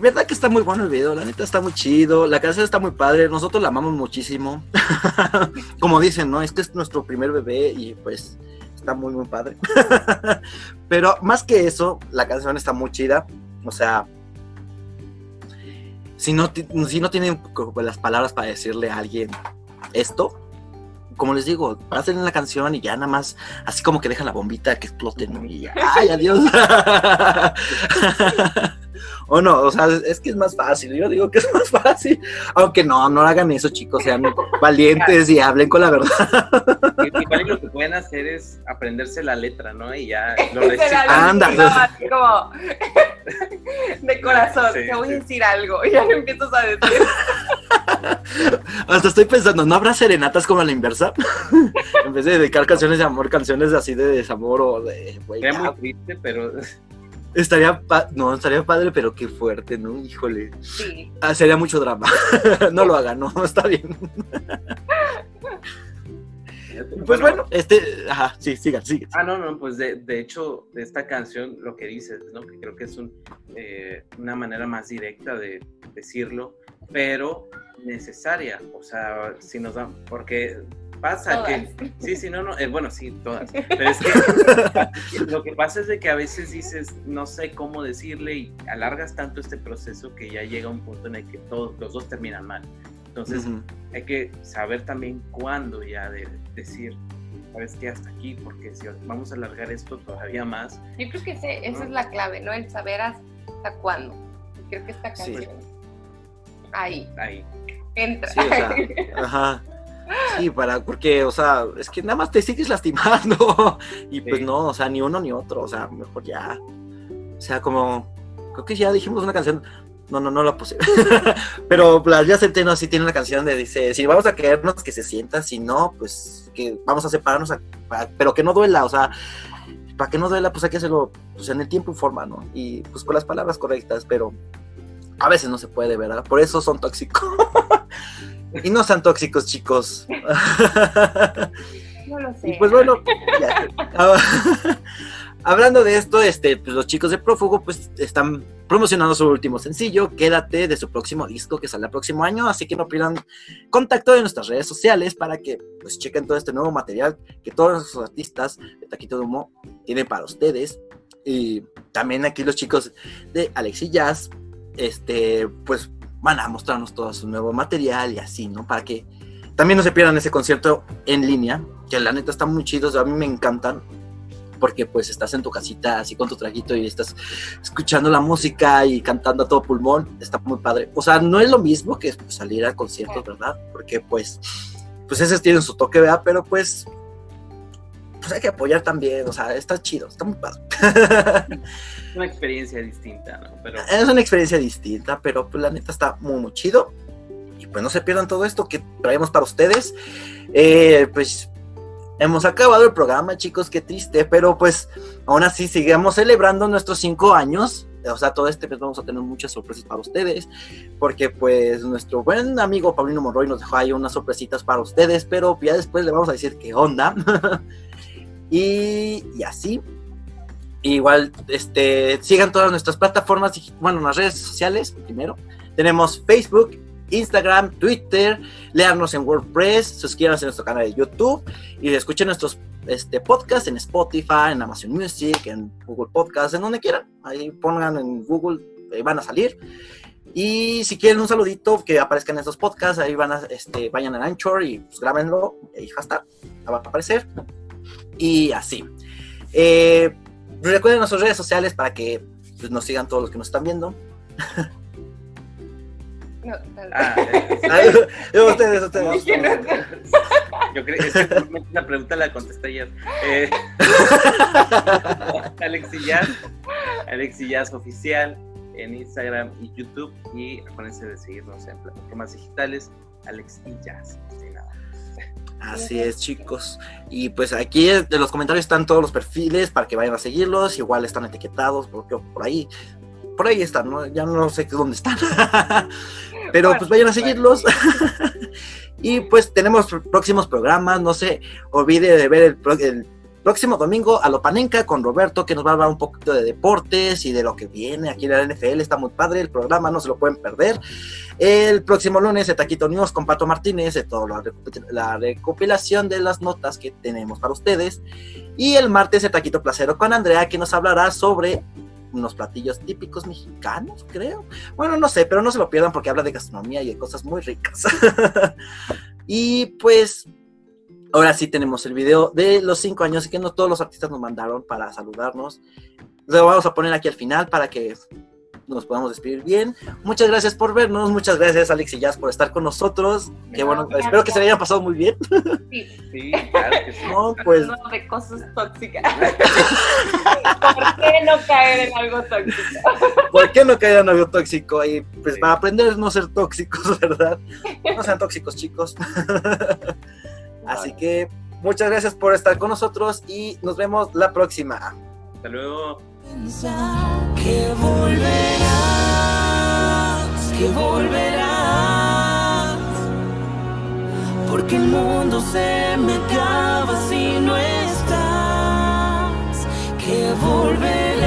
Verdad que está muy bueno el video, la neta está muy chido, la canción está muy padre, nosotros la amamos muchísimo. Como dicen, ¿no? Este es nuestro primer bebé y pues está muy, muy padre. Pero más que eso, la canción está muy chida. O sea, si no, si no tienen como las palabras para decirle a alguien esto, como les digo, pasen la canción y ya nada más, así como que dejan la bombita que explote, ¿no? Y ya, ¡ay, adiós! o no, o sea, es, que es más fácil, yo digo que es más fácil, aunque no, no hagan eso, chicos, sean valientes y hablen con la verdad. Igual lo que pueden hacer es aprenderse la letra, ¿no? Y ya lo. Anda. como de corazón, Sí, te voy a decir algo y ya lo empiezas a decir. Hasta estoy pensando, ¿no habrá serenatas como a la inversa? en vez de dedicar canciones de amor, canciones así de desamor o de, muy triste, pero estaría, pa- no, estaría padre, pero qué fuerte, ¿no? Híjole, Sí. Ah, sería mucho drama. no lo hagan, no, está bien. Pues bueno, este, ajá, sí, sigan, sigan. Ah, no, no, pues de, de hecho, de esta canción, lo que dices, ¿no? Que creo que es un, eh, una manera más directa de decirlo, pero necesaria. O sea, si nos dan, porque pasa que, sí, sí, no, no, eh, bueno, sí, todas. Pero es que lo que pasa es de que a veces dices, no sé cómo decirle y alargas tanto este proceso que ya llega un punto en el que todos los dos terminan mal. Entonces, hay que saber también cuándo ya de decir, sabes que hasta aquí, porque si vamos a alargar esto todavía más, Yo creo que ese- esa es la clave, ¿no? El saber hasta cuándo. Creo que esta Sí. ahí ahí. entra. Sí, o sea, ajá. Sí, para, porque, o sea, es que nada más te sigues lastimando. Y pues Sí. no, o sea, ni uno ni otro, o sea, mejor ya. O sea, como, creo que ya dijimos una canción. No, no, no la puse. Pero la ya Centeno sí tiene una canción de dice, si vamos a querernos que se sienta, si no, pues que vamos a separarnos, a- pero que no duela, o sea, para que no duela, pues hay que hacerlo pues, en el tiempo y forma, ¿no? Y pues con las palabras correctas, pero a veces no se puede, ¿verdad? Por eso son tóxicos. y no sean tóxicos, chicos. No lo sé. Y pues bueno, ya. Hablando de esto, este, pues los chicos de Prófugo pues están promocionando su último sencillo, Quédate, de su próximo disco que sale el próximo año, así que no pierdan contacto en nuestras redes sociales para que pues chequen todo este nuevo material que todos los artistas de Taquito de Humo tienen para ustedes. Y también aquí los chicos de Alexi Jazz, este, pues van a mostrarnos todo su nuevo material y así, ¿no? Para que también no se pierdan ese concierto en línea, que la neta está muy chido, o sea, a mí me encantan, porque pues estás en tu casita así con tu traguito y estás escuchando la música y cantando a todo pulmón, está muy padre. O sea, no es lo mismo que pues, salir al concierto, ¿verdad? Porque pues, pues esos tienen su toque, ¿verdad? Pero pues, pues hay que apoyar también, o sea, está chido, está muy padre. Una experiencia distinta, ¿no? Pero es una experiencia distinta, pero pues la neta está muy, muy chido. Y pues no se pierdan todo esto que traemos para ustedes. Eh, pues hemos acabado el programa, chicos, qué triste, pero pues aún así seguimos celebrando nuestros cinco años. O sea, todo este mes vamos a tener muchas sorpresas para ustedes, porque pues nuestro buen amigo Paulino Monroy nos dejó ahí unas sorpresitas para ustedes, pero ya después le vamos a decir qué onda. y, y así. Igual, este, sigan todas nuestras plataformas, bueno, las redes sociales primero. Tenemos Facebook, Instagram, Twitter, learnos en WordPress, suscríbanse a nuestro canal de YouTube y escuchen nuestros este, podcasts en Spotify, en Amazon Music, en Google Podcasts, en donde quieran. Ahí pongan en Google, ahí van a salir. Y si quieren un saludito que aparezca en estos podcasts, ahí van a, este, vayan a Anchor y pues, grábenlo, y ya está, va a aparecer. Y así. Eh, recuerden nuestras redes sociales para que pues, nos sigan todos los que nos están viendo. No, tal- Ah, eh, Ay, ustedes, ustedes. yo creo es que la pregunta la contesté ayer. Eh, Alexi Jazz, Alexi Jazz oficial en Instagram y YouTube. Y acuérdense de seguirnos en plataformas digitales, Alex y Jazz. Sí, nada. Así es, chicos. Y pues aquí en los comentarios están todos los perfiles para que vayan a seguirlos. Igual están etiquetados por, por ahí. Por ahí están. Ya no sé dónde están. Pero pues vayan a seguirlos. y pues tenemos próximos programas. No se olvide de ver el próximo domingo a Lopanenca con Roberto, que nos va a hablar un poquito de deportes y de lo que viene aquí en la NFL. Está muy padre el programa, no se lo pueden perder. El próximo lunes, de Taquito News con Pato Martínez, de toda la, recopilación de las notas que tenemos para ustedes. Y el martes, de Taquito Placero con Andrea, que nos hablará sobre unos platillos típicos mexicanos, creo. Bueno, no sé, pero no se lo pierdan porque habla de gastronomía y de cosas muy ricas. y pues, ahora sí tenemos el video de los cinco años que no todos los artistas nos mandaron para saludarnos. Lo vamos a poner aquí al final para que nos podamos despedir bien. Muchas gracias por vernos, muchas gracias Alex y Jazz por estar con nosotros. Qué bueno, gracias. espero que se le hayan pasado muy bien. Sí, Sí, claro que sí. No, pues no de cosas tóxicas. ¿Por qué no caer en algo tóxico? ¿por qué no caer en algo tóxico? Y pues para aprender a no ser tóxicos, ¿verdad? No sean tóxicos, chicos. Así que muchas gracias por estar con nosotros y nos vemos la próxima. Hasta luego. Que volverás, que volverás, porque el mundo se me acaba si no estás, que volverás.